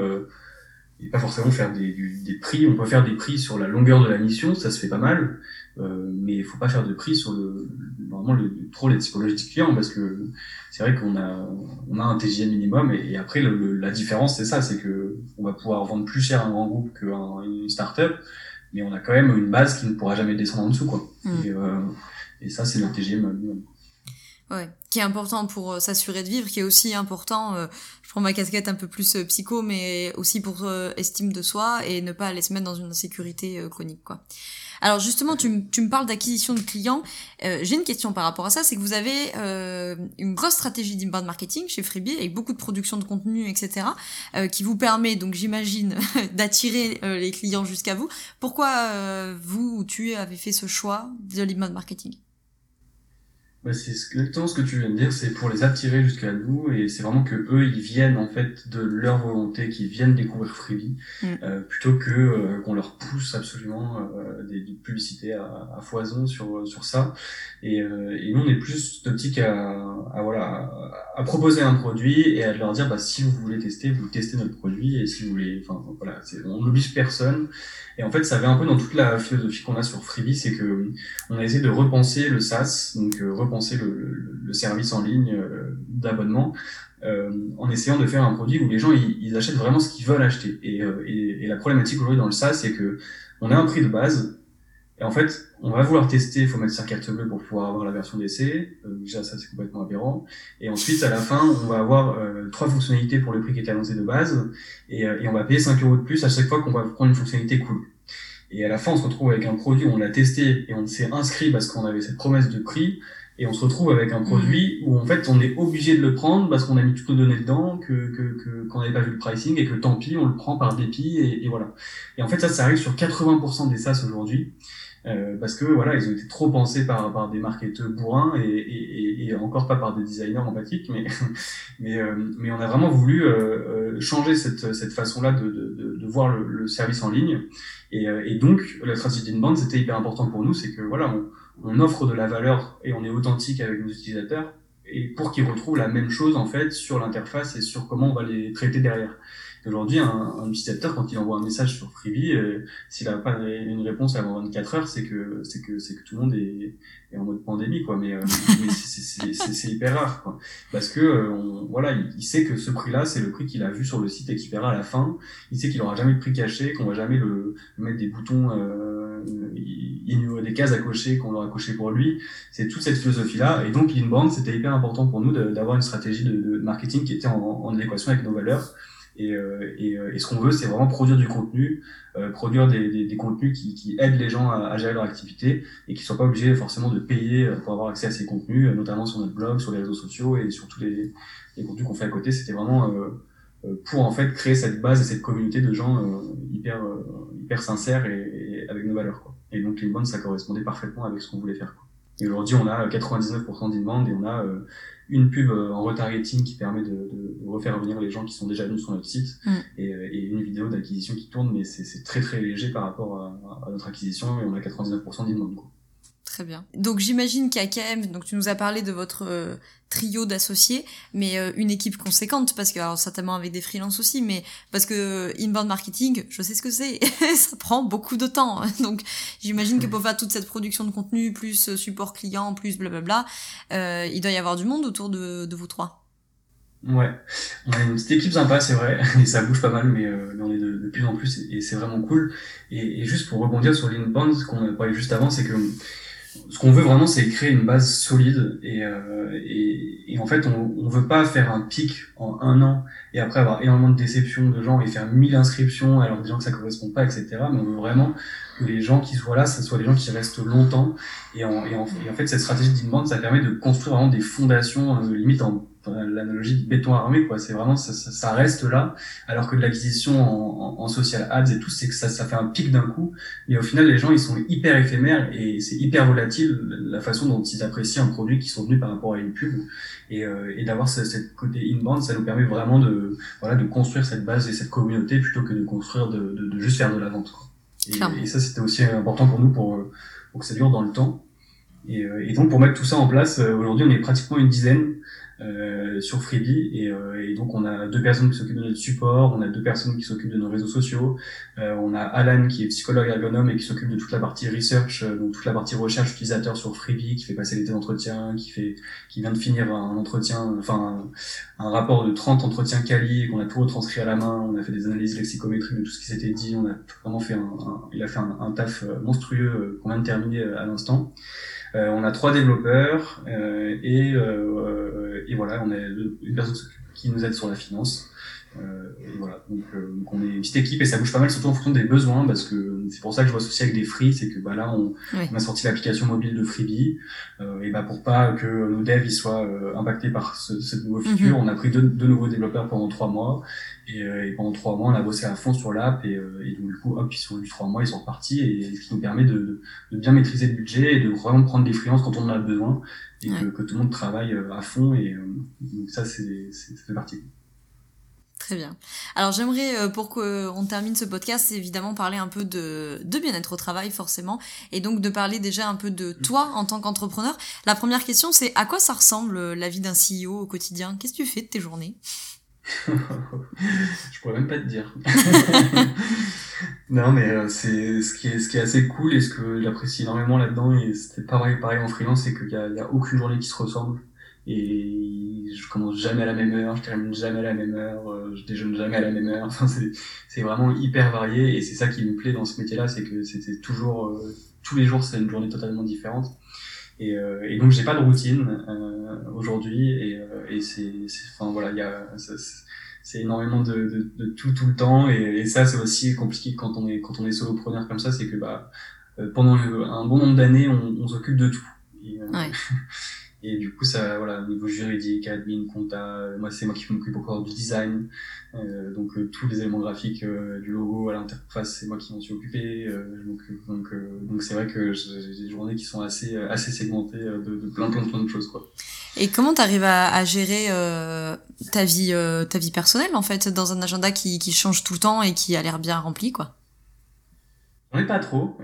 et pas forcément faire des, des, prix. On peut faire des prix sur la longueur de la mission, ça se fait pas mal, euh, mais il faut pas faire de prix sur le vraiment le, trop les typologies du client parce que c'est vrai qu'on a on a un TGM minimum et, après le, la différence c'est ça, c'est que on va pouvoir vendre plus cher un grand groupe qu'une start-up mais on a quand même une base qui ne pourra jamais descendre en dessous, quoi. Mm. Et, euh, et, ça, c'est le TGM Ouais, qui est important pour euh, s'assurer de vivre, qui est aussi important. Euh, je prends ma casquette un peu plus psycho, mais aussi pour estime de soi et ne pas aller se mettre dans une insécurité chronique, quoi. Alors justement, tu, me parles d'acquisition de clients. Euh, j'ai une question par rapport à ça, c'est que vous avez euh, une grosse stratégie d'inbound marketing chez Freebie avec beaucoup de production de contenu, etc., euh, qui vous permet donc j'imagine (laughs) d'attirer les clients jusqu'à vous. Pourquoi vous ou tu avez fait ce choix de l'inbound marketing? Bah, c'est exactement ce que tu viens de dire, c'est pour les attirer jusqu'à nous et c'est vraiment que eux ils viennent en fait de leur volonté, qu'ils viennent découvrir Freebie mm. euh, plutôt que euh, qu'on leur pousse absolument euh, des, des, publicités à, à, foison sur sur ça. Et, euh, et nous on est plus d'optique à, à, voilà à, proposer un produit et à leur dire bah si vous voulez tester, vous testez notre produit et si vous voulez, enfin voilà, on n'oblige personne. Et en fait ça va un peu dans toute la philosophie qu'on a sur Freebie, c'est que on a essayé de repenser le SaaS, donc penser le, service en ligne euh, d'abonnement euh, en essayant de faire un produit où les gens ils, achètent vraiment ce qu'ils veulent acheter. Et, euh, et, la problématique aujourd'hui dans le SaaS, c'est que on a un prix de base et en fait, on va vouloir tester, il faut mettre sa carte bleue pour pouvoir avoir la version d'essai. Déjà, ça, c'est complètement aberrant. Et ensuite, à la fin, on va avoir trois fonctionnalités pour le prix qui était annoncé de base. Et, et on va payer 5 euros de plus à chaque fois qu'on va prendre une fonctionnalité cool. Et à la fin, on se retrouve avec un produit on l'a testé et on s'est inscrit parce qu'on avait cette promesse de prix et on se retrouve avec un produit où en fait on est obligé de le prendre parce qu'on a mis toutes nos données dedans, que que qu'on n'avait pas vu le pricing et que tant pis on le prend par dépit et, et voilà. Et en fait ça ça arrive sur 80% des SaaS aujourd'hui euh, parce que voilà ils ont été trop pensés par par des marketeurs bourrins et, et, et, encore pas par des designers empathiques mais (laughs) mais euh, mais on a vraiment voulu euh, euh changer cette cette façon là de de, de, voir le, le, service en ligne et, euh, et donc la stratégie d'inbound c'était hyper important pour nous c'est que voilà on, on offre de la valeur et on est authentique avec nos utilisateurs et pour qu'ils retrouvent la même chose en fait sur l'interface et sur comment on va les traiter derrière. Aujourd'hui, un, un, utilisateur, quand il envoie un message sur Freebie, euh, s'il n'a pas une réponse avant 24 heures, c'est que c'est que c'est que tout le monde est, est en mode pandémie, quoi. Mais, euh, (laughs) mais c'est hyper rare, quoi. Parce que euh, voilà, il, sait que ce prix-là, c'est le prix qu'il a vu sur le site et qu'il verra à la fin. Il sait qu'il aura jamais de prix caché, qu'on va jamais le mettre des boutons, euh, il, des cases à cocher qu'on aura coché pour lui. C'est toute cette philosophie-là. Et donc, l'inbound, c'était hyper important pour nous d'avoir une stratégie de, de, marketing qui était en, en adéquation avec nos valeurs et, euh, euh, et ce qu'on veut, c'est vraiment produire du contenu, euh, produire des, contenus qui, aident les gens à, gérer leur activité et qui ne soient pas obligés forcément de payer pour avoir accès à ces contenus, notamment sur notre blog, sur les réseaux sociaux et sur tous les, contenus qu'on fait à côté. C'était vraiment pour en fait créer cette base et cette communauté de gens hyper hyper sincères et, avec nos valeurs. Et donc l'inbound ça correspondait parfaitement avec ce qu'on voulait faire. Et aujourd'hui on a 99% d'inbound et on a une pub euh, en retargeting qui permet de, de, refaire revenir les gens qui sont déjà venus sur notre site mm. et, euh, et, une vidéo d'acquisition qui tourne, mais c'est très très léger par rapport à, à, notre acquisition et on a 99% d'inbound. Très bien. Donc j'imagine quand même, donc tu nous as parlé de votre euh, trio d'associés, mais euh, une équipe conséquente, parce que alors, certainement avec des freelances aussi, mais parce que inbound marketing, je sais ce que c'est, (laughs) ça prend beaucoup de temps. (laughs) Donc j'imagine que pour faire toute cette production de contenu, plus euh, support client, plus blablabla, euh, il doit y avoir du monde autour de, de vous trois. Ouais, on a une petite équipe sympa, c'est vrai, (laughs) et ça bouge pas mal, mais, mais on est de, de, plus en plus, et, c'est vraiment cool. Et, et, juste pour rebondir sur l'inbound, ce qu'on a parlé juste avant, c'est que ce qu'on veut vraiment, c'est créer une base solide et, euh, et, et, en fait, on, on veut pas faire un pic en un an et après avoir énormément de déceptions de gens et faire mille inscriptions alors gens que ça correspond pas, etc. Mais on veut vraiment les gens qui soient là, ce soit des gens qui restent longtemps. Et en, et en, en fait, cette stratégie d'inbound, ça permet de construire vraiment des fondations, euh, limite en l'analogie du béton armé quoi c'est vraiment ça, ça, reste là alors que de l'acquisition en, en, social ads et tout c'est que ça, ça fait un pic d'un coup mais au final les gens ils sont hyper éphémères et c'est hyper volatile la façon dont ils apprécient un produit qui sont venus par rapport à une pub et, euh, et d'avoir ce, cette côté inbound ça nous permet vraiment de voilà de construire cette base et cette communauté plutôt que de construire de, de, de juste faire de la vente quoi. Et, et ça c'était aussi important pour nous pour, pour que ça dure dans le temps. Et, euh, et donc pour mettre tout ça en place euh, aujourd'hui on est pratiquement une dizaine euh, sur Freebie. Et, euh, et, donc on a deux personnes qui s'occupent de notre support, on a deux personnes qui s'occupent de nos réseaux sociaux, euh, on a Alan qui est psychologue ergonome et qui s'occupe de toute la partie research, euh, donc toute la partie recherche utilisateur sur Freebie, qui fait passer les d'entretien, qui fait, qui vient de finir un entretien, enfin un, rapport de 30 entretiens quali qu'on a tout retranscrit à la main, on a fait des analyses lexicométriques de tout ce qui s'était dit, on a vraiment fait un, il a fait un, un taf monstrueux qu'on vient de terminer à l'instant. Euh, on a trois développeurs euh, et, euh, et voilà, on a une personne qui nous aide sur la finance. Euh, et voilà, donc, euh, donc, on est une petite équipe et ça bouge pas mal, surtout en fonction des besoins, parce que c'est pour ça que je vois associé avec des free, c'est que bah là on, on a sorti l'application mobile de Freebie, euh, et bah pour pas que nos devs ils soient impactés par ce, cette feature, mhm. on a pris deux, deux, nouveaux développeurs pendant trois mois, et, et, pendant trois mois on a bossé à fond sur l'app, et, et donc du coup hop ils sont eu trois mois, ils sont repartis, et ce qui nous permet de, de, de, bien maîtriser le budget et de vraiment prendre des freelances quand on en a besoin, et que, que, tout le monde travaille à fond, et donc ça c'est ça fait partie. Très bien. Alors j'aimerais, euh, pour qu'on termine ce podcast, évidemment parler un peu de, de bien-être au travail, forcément, et donc de parler déjà un peu de toi en tant qu'entrepreneur. La première question, c'est à quoi ça ressemble euh, la vie d'un CEO au quotidien? Qu'est-ce que tu fais de tes journées? (laughs) Je pourrais même pas te dire. (laughs) non, mais euh, c'est ce qui est ce qui est assez cool et ce que j'apprécie énormément là-dedans et c'était pareil pareil en freelance, c'est qu'il y a, y a aucune journée qui se ressemble et je commence jamais à la même heure, je termine jamais à la même heure, euh, je déjeune jamais à la même heure. (laughs) Enfin, c'est vraiment hyper varié et c'est ça qui me plaît dans ce métier-là, c'est que c'était toujours euh, tous les jours c'est une journée totalement différente. Et, euh, et donc j'ai pas de routine euh, aujourd'hui et, et c'est enfin voilà il y a c'est énormément de, de, de, tout tout le temps et, et ça c'est aussi compliqué quand on est quand on est solopreneur comme ça c'est que bah pendant un bon nombre d'années on, on s'occupe de tout. Et, ouais. (laughs) Et du coup, ça, voilà, niveau juridique, admin, compta, moi, c'est moi qui m'occupe encore du design. Euh, donc, euh, tous les éléments graphiques euh, du logo à l'interface, c'est moi qui m'en suis occupé. Euh, donc, donc, donc c'est vrai que j'ai des journées qui sont assez, assez segmentées de, plein, plein, plein de choses, quoi. Et comment tu arrives à, à, gérer ta vie, ta vie personnelle, en fait, dans un agenda qui, qui change tout le temps et qui a l'air bien rempli, quoi? Ai pas trop.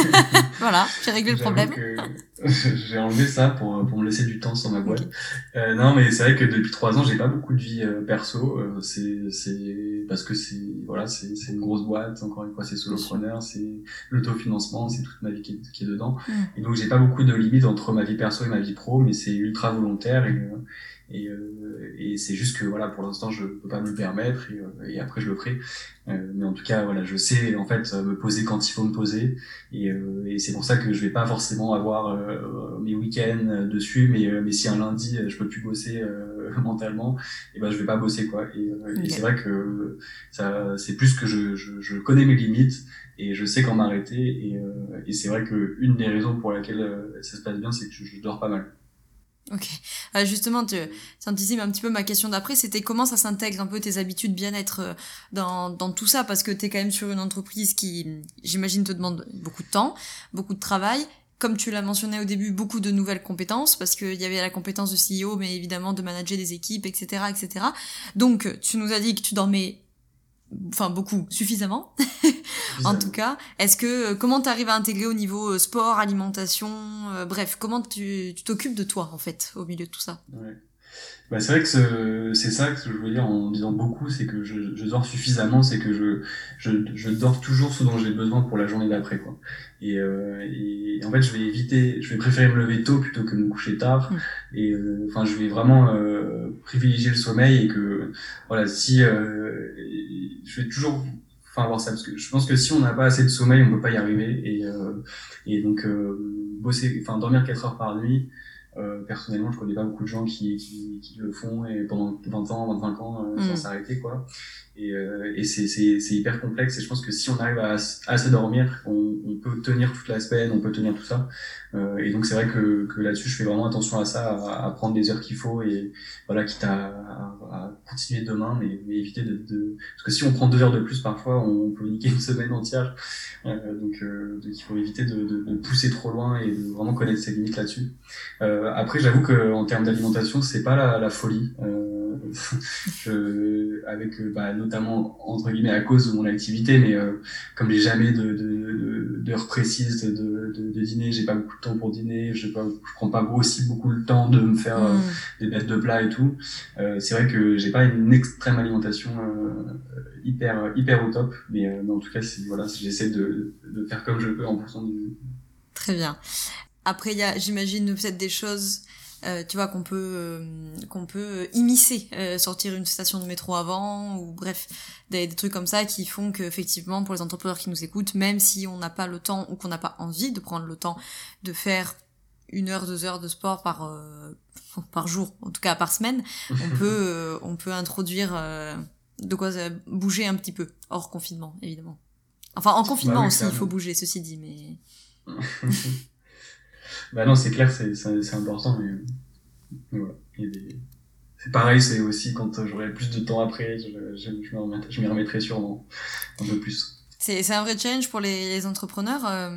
(laughs) voilà, j'ai réglé le problème. (laughs) j'ai enlevé ça pour, pour me laisser du temps sur ma boîte. Euh, non, mais c'est vrai que depuis trois ans, j'ai pas beaucoup de vie euh, perso. Euh, c'est c'est parce que c'est voilà, c'est c'est une grosse boîte. Encore une fois, c'est solopreneur, c'est l'autofinancement, c'est toute ma vie qui est, qui est dedans. Mm. Et donc, j'ai pas beaucoup de limites entre ma vie perso et ma vie pro, mais c'est ultra volontaire et euh, et, euh, et c'est juste que voilà, pour l'instant, je peux pas me le permettre et, euh, et après je le ferai. Euh, mais en tout cas, voilà, je sais en fait me poser quand il faut me poser et, et c'est pour ça que je vais pas forcément avoir mes week-ends dessus. Mais mais si un lundi je peux plus bosser (laughs) mentalement, et ben je vais pas bosser quoi. Et, et c'est vrai que ça, c'est plus que je, je, je connais mes limites et je sais quand m'arrêter et, et c'est vrai que une des raisons pour laquelle ça se passe bien c'est que je, je dors pas mal Ok. Euh, justement, tu anticipes un petit peu ma question d'après, c'était comment ça s'intègre un peu tes habitudes bien-être euh, dans, dans tout ça, parce que tu es quand même sur une entreprise qui, j'imagine, te demande beaucoup de temps, beaucoup de travail. Comme tu l'as mentionné au début, beaucoup de nouvelles compétences, parce qu'il y avait la compétence de CEO, mais évidemment de manager des équipes, etc., etc. Donc, tu nous as dit que tu dormais enfin beaucoup, suffisamment, (laughs) en tout cas. Est-ce que euh, comment tu arrives à intégrer au niveau euh, sport, alimentation, euh, bref, comment tu t'occupes de toi en fait au milieu de tout ça? Ouais. Bah, c'est vrai que c'est ça que je veux dire en disant beaucoup, c'est que je, je, dors suffisamment, c'est que je, je, je, dors toujours ce dont j'ai besoin pour la journée d'après quoi. Et, euh, et, en fait, je vais éviter, je vais préférer me lever tôt plutôt que me coucher tard. Mm. Et enfin, je vais vraiment euh, privilégier le sommeil et que voilà, si je vais toujours enfin avoir ça parce que je pense que si on n'a pas assez de sommeil on peut pas y arriver et euh, et donc euh, bosser enfin dormir 4 heures par nuit euh, personnellement je connais pas beaucoup de gens qui, qui, qui le font et pendant 20 ans 25 ans euh, sans mm. s'arrêter quoi et, euh, et c'est hyper complexe et je pense que si on arrive à assez dormir on, on peut tenir toute la semaine on peut tenir tout ça euh, et donc c'est vrai que, que là-dessus je fais vraiment attention à ça, à, à prendre des heures qu'il faut et voilà quitte à, à, continuer demain, mais, mais éviter de, de, parce que si on prend deux heures de plus parfois on peut niquer une semaine entière. Euh, donc, euh, donc, il faut éviter de, de, de, pousser trop loin et de vraiment connaître ses limites là-dessus. Euh, après j'avoue que en termes d'alimentation c'est pas la, la folie. Euh, je, (laughs) avec bah, notamment entre guillemets à cause de mon activité, mais comme j'ai jamais de, de, d'heures précises de, de, de dîner, j'ai pas beaucoup temps pour dîner, je, pas, je prends pas aussi beaucoup le temps de me faire euh, mm. des bêtes de plats et tout. Euh, c'est vrai que j'ai pas une extrême alimentation euh, hyper hyper au top, mais, en tout cas, voilà, j'essaie de, de faire comme je peux en fonction du. Très bien. Après, il y a, j'imagine, peut-être des choses euh, tu vois qu'on peut euh, qu'on peut immiscer euh, sortir une station de métro avant ou bref des, des trucs comme ça qui font qu'effectivement pour les entrepreneurs qui nous écoutent même si on n'a pas le temps ou qu'on n'a pas envie de prendre le temps de faire une heure deux heures de sport par par jour en tout cas par semaine on (laughs) peut on peut introduire de quoi bouger un petit peu hors confinement évidemment. Enfin en confinement bah aussi il faut bouger ceci dit mais (laughs) Bah non, c'est clair, c'est, important, mais voilà. C'est pareil, c'est aussi quand j'aurai plus de temps après, je, je, je m'y remettrai sûrement un peu plus. C'est un vrai challenge pour les, entrepreneurs. Euh,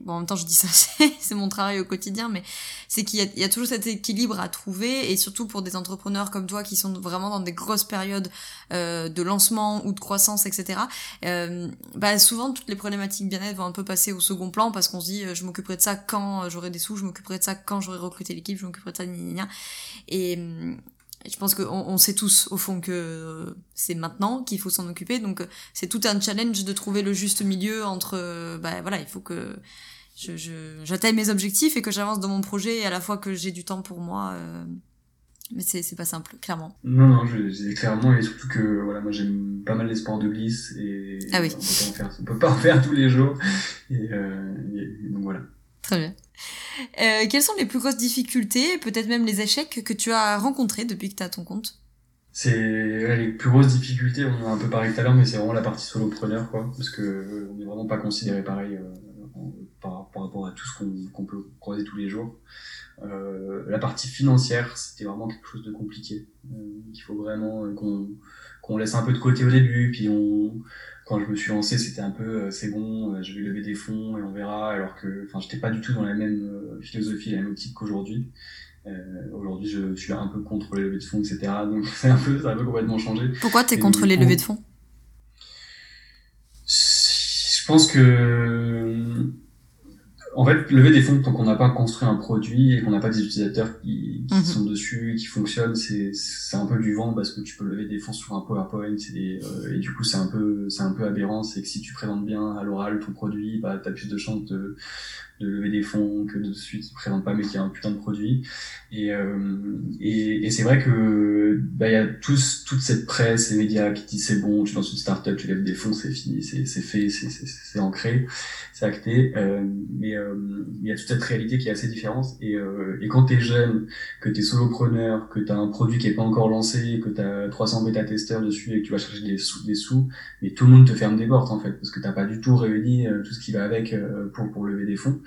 bon, en même temps, je dis ça, (laughs) c'est mon travail au quotidien, mais c'est qu'il y, y, a toujours cet équilibre à trouver, et surtout pour des entrepreneurs comme toi qui sont vraiment dans des grosses périodes euh, de lancement ou de croissance, etc. Euh, bah, souvent, toutes les problématiques bien-être vont un peu passer au second plan parce qu'on se dit, euh, je m'occuperai de ça quand j'aurai des sous, je m'occuperai de ça quand j'aurai recruté l'équipe, je m'occuperai de ça, gna, Et, je pense qu'on on sait tous au fond que c'est maintenant qu'il faut s'en occuper. Donc c'est tout un challenge de trouver le juste milieu entre, bah voilà, il faut que je, j'atteigne mes objectifs et que j'avance dans mon projet et à la fois que j'ai du temps pour moi. Euh, mais c'est, c'est pas simple, clairement. Non, non, je, je clairement, et surtout que voilà, moi j'aime pas mal les sports de glisse et ah oui. on, peut pas en faire, on peut pas en faire tous les jours. Et, euh, et donc voilà. Très bien. Euh, quelles sont les plus grosses difficultés, peut-être même les échecs que tu as rencontrés depuis que tu as ton compte? C'est les plus grosses difficultés, on a un peu parlé tout à l'heure, mais c'est vraiment la partie solopreneur, quoi, parce que euh, on n'est vraiment pas considéré pareil euh, par, rapport à tout ce qu'on peut croiser tous les jours. La partie financière, c'était vraiment quelque chose de compliqué. Il faut vraiment qu'on laisse un peu de côté au début, puis on quand je me suis lancé, c'était un peu euh, c'est bon, euh, je vais lever des fonds et on verra, alors que enfin j'étais pas du tout dans la même euh, philosophie, la même optique qu'aujourd'hui. Euh, aujourd'hui, je, je, suis un peu contre les levées de fonds, etc. (laughs) Donc c'est un peu, ça a un peu complètement changé. Pourquoi t'es contre les levées de fonds? Je pense que en fait, lever des fonds tant qu'on n'a pas construit un produit et qu'on n'a pas des utilisateurs qui, qui mhm. sont dessus, qui fonctionnent, c'est c'est un peu du vent parce que tu peux lever des fonds sur un PowerPoint et, euh, et du coup c'est un peu c'est un peu aberrant. C'est que si tu présentes bien à l'oral ton produit, bah t'as plus de chances de de lever des fonds que de celui qui présente pas mais qui a un putain de produit. Et, euh, et, et c'est vrai que bah, il y a tous, toute cette presse et médias qui disent c'est bon, tu lances une startup, tu lèves des fonds, c'est fini, c'est fait, c'est ancré, c'est acté. Euh, mais euh, il y a toute cette réalité qui est assez différente. Et, euh, et quand tu es jeune, que tu es solopreneur, que tu as un produit qui est pas encore lancé, que tu as 300 bêta-testeurs dessus et que tu vas chercher des sous, des sous, mais tout le monde te ferme des portes en fait, parce que t'as pas du tout réuni tout ce qui va avec pour, pour lever des fonds.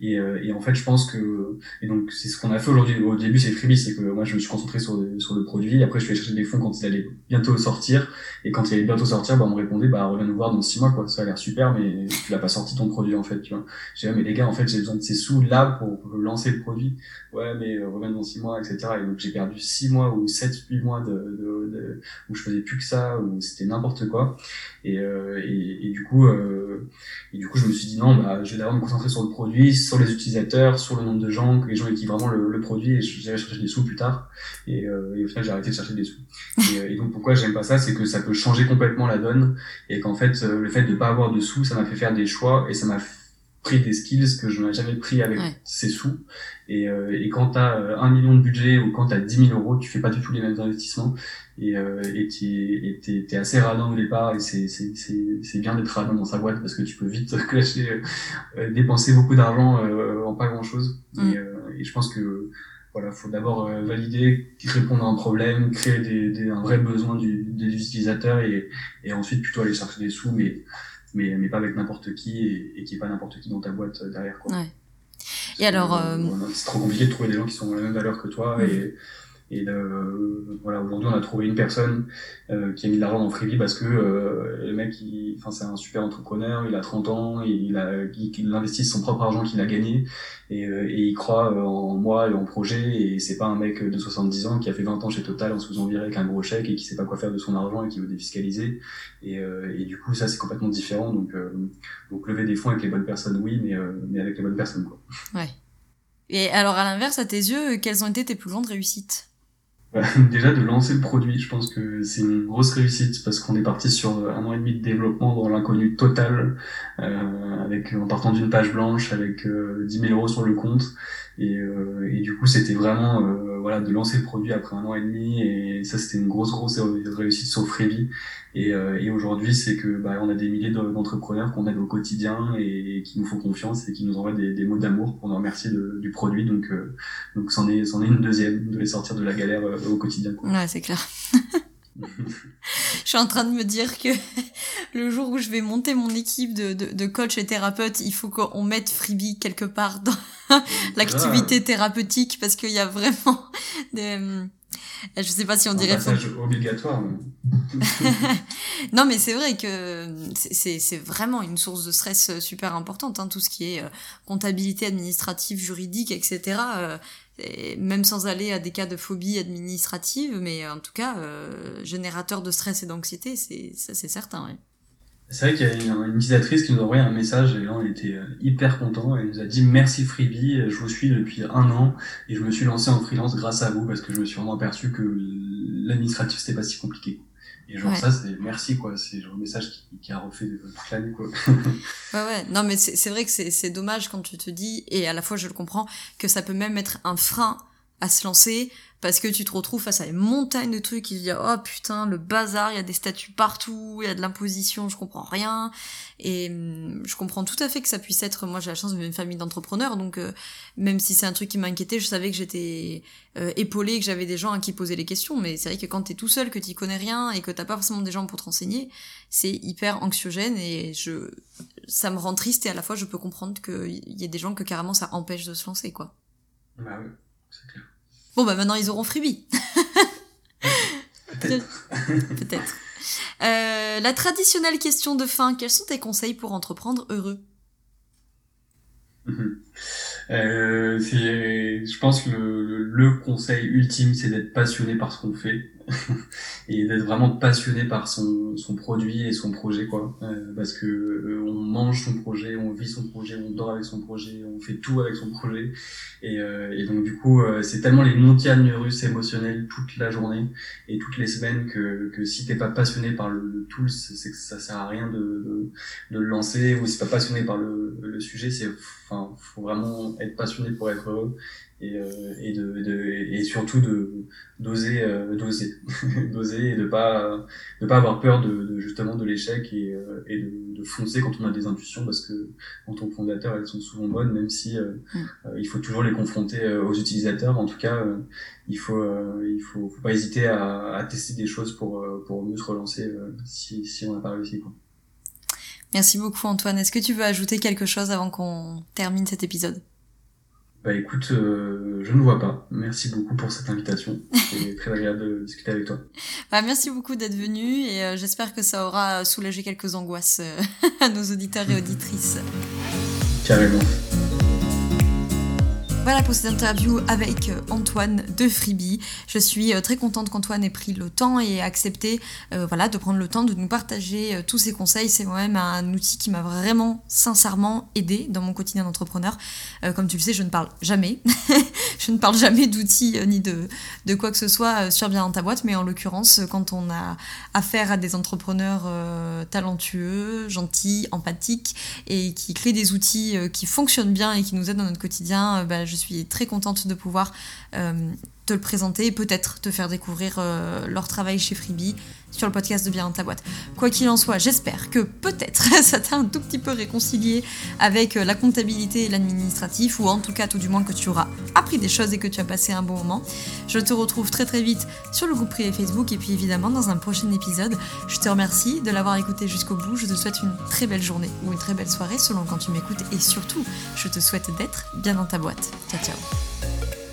Et, euh, et, en fait, je pense que et donc c'est ce qu'on a fait aujourd'hui. Au début, c'est Freebie, c'est que moi je me suis concentré sur sur le produit. Après, je suis allé chercher des fonds quand il allait bientôt sortir. Et quand il allait bientôt sortir, bah on me répondait, bah reviens nous voir dans six mois, quoi. Ça a l'air super, mais tu l'as pas sorti ton produit en fait, tu vois. J'ai dit, mais les gars, en fait, j'ai besoin de ces sous là pour, lancer le produit. Ouais, mais euh, reviens dans six mois, etc. Et donc j'ai perdu six mois ou sept, huit mois de, de, où je faisais plus que ça, où c'était n'importe quoi. Et, euh, et, du coup, euh, et du coup, je me suis dit non, bah je vais d'abord me concentrer sur le produit sur les utilisateurs, sur le nombre de gens, que les gens utilisent vraiment le, produit, et j'irai chercher des sous plus tard. Et, euh, et au final, j'ai arrêté de chercher des sous. Et, euh, et donc, pourquoi j'aime pas ça, c'est que ça peut changer complètement la donne, et qu'en fait, euh, le fait de pas avoir de sous, ça m'a fait faire des choix, et ça m'a pris des skills que je n'aurais jamais pris avec ces sous. Et, euh, et quand tu as un million de budget ou quand tu as 10 000 euros, tu fais pas du tout les mêmes investissements. Et euh, tu es, assez radin au départ et c'est bien d'être radin dans sa boîte parce que tu peux vite (laughs) clasher, euh, dépenser beaucoup d'argent euh, en pas grand chose. Mm. Et, euh, et, je pense que voilà, faut d'abord valider, répondre à un problème, créer des, des, un vrai besoin du, des utilisateurs et, et ensuite plutôt aller chercher des sous, mais mais, mais pas avec n'importe qui et, et qui est pas n'importe qui dans ta boîte euh, derrière quoi. Ouais. Et alors, euh... c'est trop compliqué de trouver des gens qui sont à la même valeur que toi et et euh, voilà, aujourd'hui, on a trouvé une personne euh, qui a mis de l'argent dans Freebie parce que euh, le mec, enfin, c'est un super entrepreneur, il a 30 ans, il a, il, investit son propre argent qu'il a gagné et, euh, et, il croit euh, en moi et en projet. Et c'est pas un mec de 70 ans qui a fait 20 ans chez Total en se faisant virer avec un gros chèque et qui sait pas quoi faire de son argent et qui veut défiscaliser. Et, et du coup, ça, c'est complètement différent. Donc, donc lever des fonds avec les bonnes personnes, oui, mais, mais avec les bonnes personnes, quoi. Ouais. Et alors, à l'inverse, à tes yeux, quelles ont été tes plus grandes réussites? (laughs) déjà de lancer le produit, je pense que c'est une grosse réussite parce qu'on est parti sur un an et demi de développement dans l'inconnu total, euh, avec en partant d'une page blanche avec euh, 10 000 euros sur le compte et, euh, et du coup c'était vraiment euh, voilà de lancer le produit après un an et demi et ça c'était une grosse grosse réussite sur Freebie et, euh, et aujourd'hui, c'est que bah, on a des milliers d'entrepreneurs qu'on aide au quotidien et, qui nous font confiance et qui nous envoient des, des mots d'amour pour nous remercier de, du produit. Donc, euh, donc c'en est, c'en est une deuxième de les sortir de la galère euh, au quotidien. Quoi. Ouais, c'est clair. (laughs) je suis en train de me dire que (laughs) le jour où je vais monter mon équipe de, de, de coach et thérapeute, il faut qu'on mette Freebie quelque part dans (laughs) l'activité thérapeutique parce qu'il y a vraiment (laughs) des, je sais pas si on dirait. passage obligatoire. non, mais c'est vrai que c'est vraiment une source de stress super importante, hein, tout ce qui est euh, comptabilité administrative, juridique, etc. Même sans aller à des cas de phobie administrative, mais en tout cas, euh, générateur de stress et d'anxiété, c'est certain. Ouais. C'est vrai qu'il y a une utilisatrice qui nous a envoyé un message et là on était euh, hyper content. Elle nous a dit merci Freebie, je vous suis depuis un an et je me suis lancé en freelance grâce à vous parce que je me suis vraiment aperçu que l'administratif c'était pas si compliqué. Et genre ça c'est merci quoi, c'est genre un message qui, qui a refait toute l'année quoi. (laughs) ouais ouais, non mais c'est vrai que c'est dommage quand tu te dis, et à la fois je le comprends, que ça peut même être un frein à se lancer parce que tu te retrouves face à une montagne de trucs qui se disent oh putain le bazar il y a des statuts partout il y a de l'imposition je comprends rien. Et hum, je comprends tout à fait que ça puisse être moi j'ai la chance de vivre une famille d'entrepreneurs donc euh, même si c'est un truc qui m'inquiétait je savais que j'étais euh, épaulée que j'avais des gens à qui poser les questions mais c'est vrai que quand t'es tout seul que t'y connais rien et que t'as pas forcément des gens pour te renseigner c'est hyper anxiogène et je ça me rend triste et à la fois je peux comprendre qu'il y ait des gens que carrément ça empêche de se lancer quoi. Bah oui Bon, bah maintenant ils auront freebie. Peut-être. (laughs) Peut-être. Euh, la traditionnelle question de fin, quels sont tes conseils pour entreprendre heureux? Euh, Je pense que le, le, conseil ultime, c'est d'être passionné par ce qu'on fait. (laughs) et d'être vraiment passionné par son, son produit et son projet quoi. Parce que on mange son projet on vit son projet on dort avec son projet on fait tout avec son projet. Et, et donc du coup c'est tellement les montagnes russes émotionnelles toute la journée et toutes les semaines que, que si t'es pas passionné par le, le tool c'est que ça sert à rien de, de, de le lancer. Ou si t'es pas passionné par le, le sujet c'est enfin faut vraiment être passionné pour être heureux et, euh, et, de, de, et surtout de d'oser euh, d'oser (laughs) d'oser et de pas de pas avoir peur de, de justement de l'échec et, euh, et de, de, foncer quand on a des intuitions parce que en tant que fondateur elles sont souvent bonnes même si euh, mm. il faut toujours les confronter aux utilisateurs en tout cas il faut il faut, faut, pas hésiter à, à, tester des choses pour pour mieux se relancer si si on n'a pas réussi quoi. Merci beaucoup Antoine. Est-ce que tu veux ajouter quelque chose avant qu'on termine cet épisode? Bah écoute, euh, je ne vois pas. Merci beaucoup pour cette invitation. C'est très agréable de discuter avec toi. (laughs) Bah, merci beaucoup d'être venu et euh, j'espère que ça aura soulagé quelques angoisses euh, (laughs) à nos auditeurs et auditrices. Carrément. Voilà pour cette interview avec euh, Antoine de Freebie. Je suis euh, très contente qu'Antoine ait pris le temps et accepté euh, voilà, de prendre le temps de nous partager tous ses conseils. C'est moi-même un outil qui m'a vraiment sincèrement aidé dans mon quotidien d'entrepreneur. comme tu le sais, je ne parle jamais. (laughs) je ne parle jamais d'outils ni de, quoi que ce soit sur bien dans ta boîte, mais en l'occurrence, quand on a affaire à des entrepreneurs talentueux, gentils, empathiques et qui créent des outils qui fonctionnent bien et qui nous aident dans notre quotidien, bah, je suis très contente de pouvoir euh, te le présenter et peut-être te faire découvrir euh, leur travail chez Freebie sur le podcast de Bien dans ta boîte. Quoi qu'il en soit, j'espère que peut-être (laughs) ça t'a un tout petit peu réconcilié avec euh, la comptabilité et l'administratif, ou en tout cas tout du moins que tu auras appris des choses et que tu as passé un bon moment. Je te retrouve très très vite sur le groupe privé Facebook et puis évidemment dans un prochain épisode. Je te remercie de l'avoir écouté jusqu'au bout. Je te souhaite une très belle journée ou une très belle soirée selon quand tu m'écoutes et surtout, je te souhaite d'être bien dans ta boîte. Ciao ciao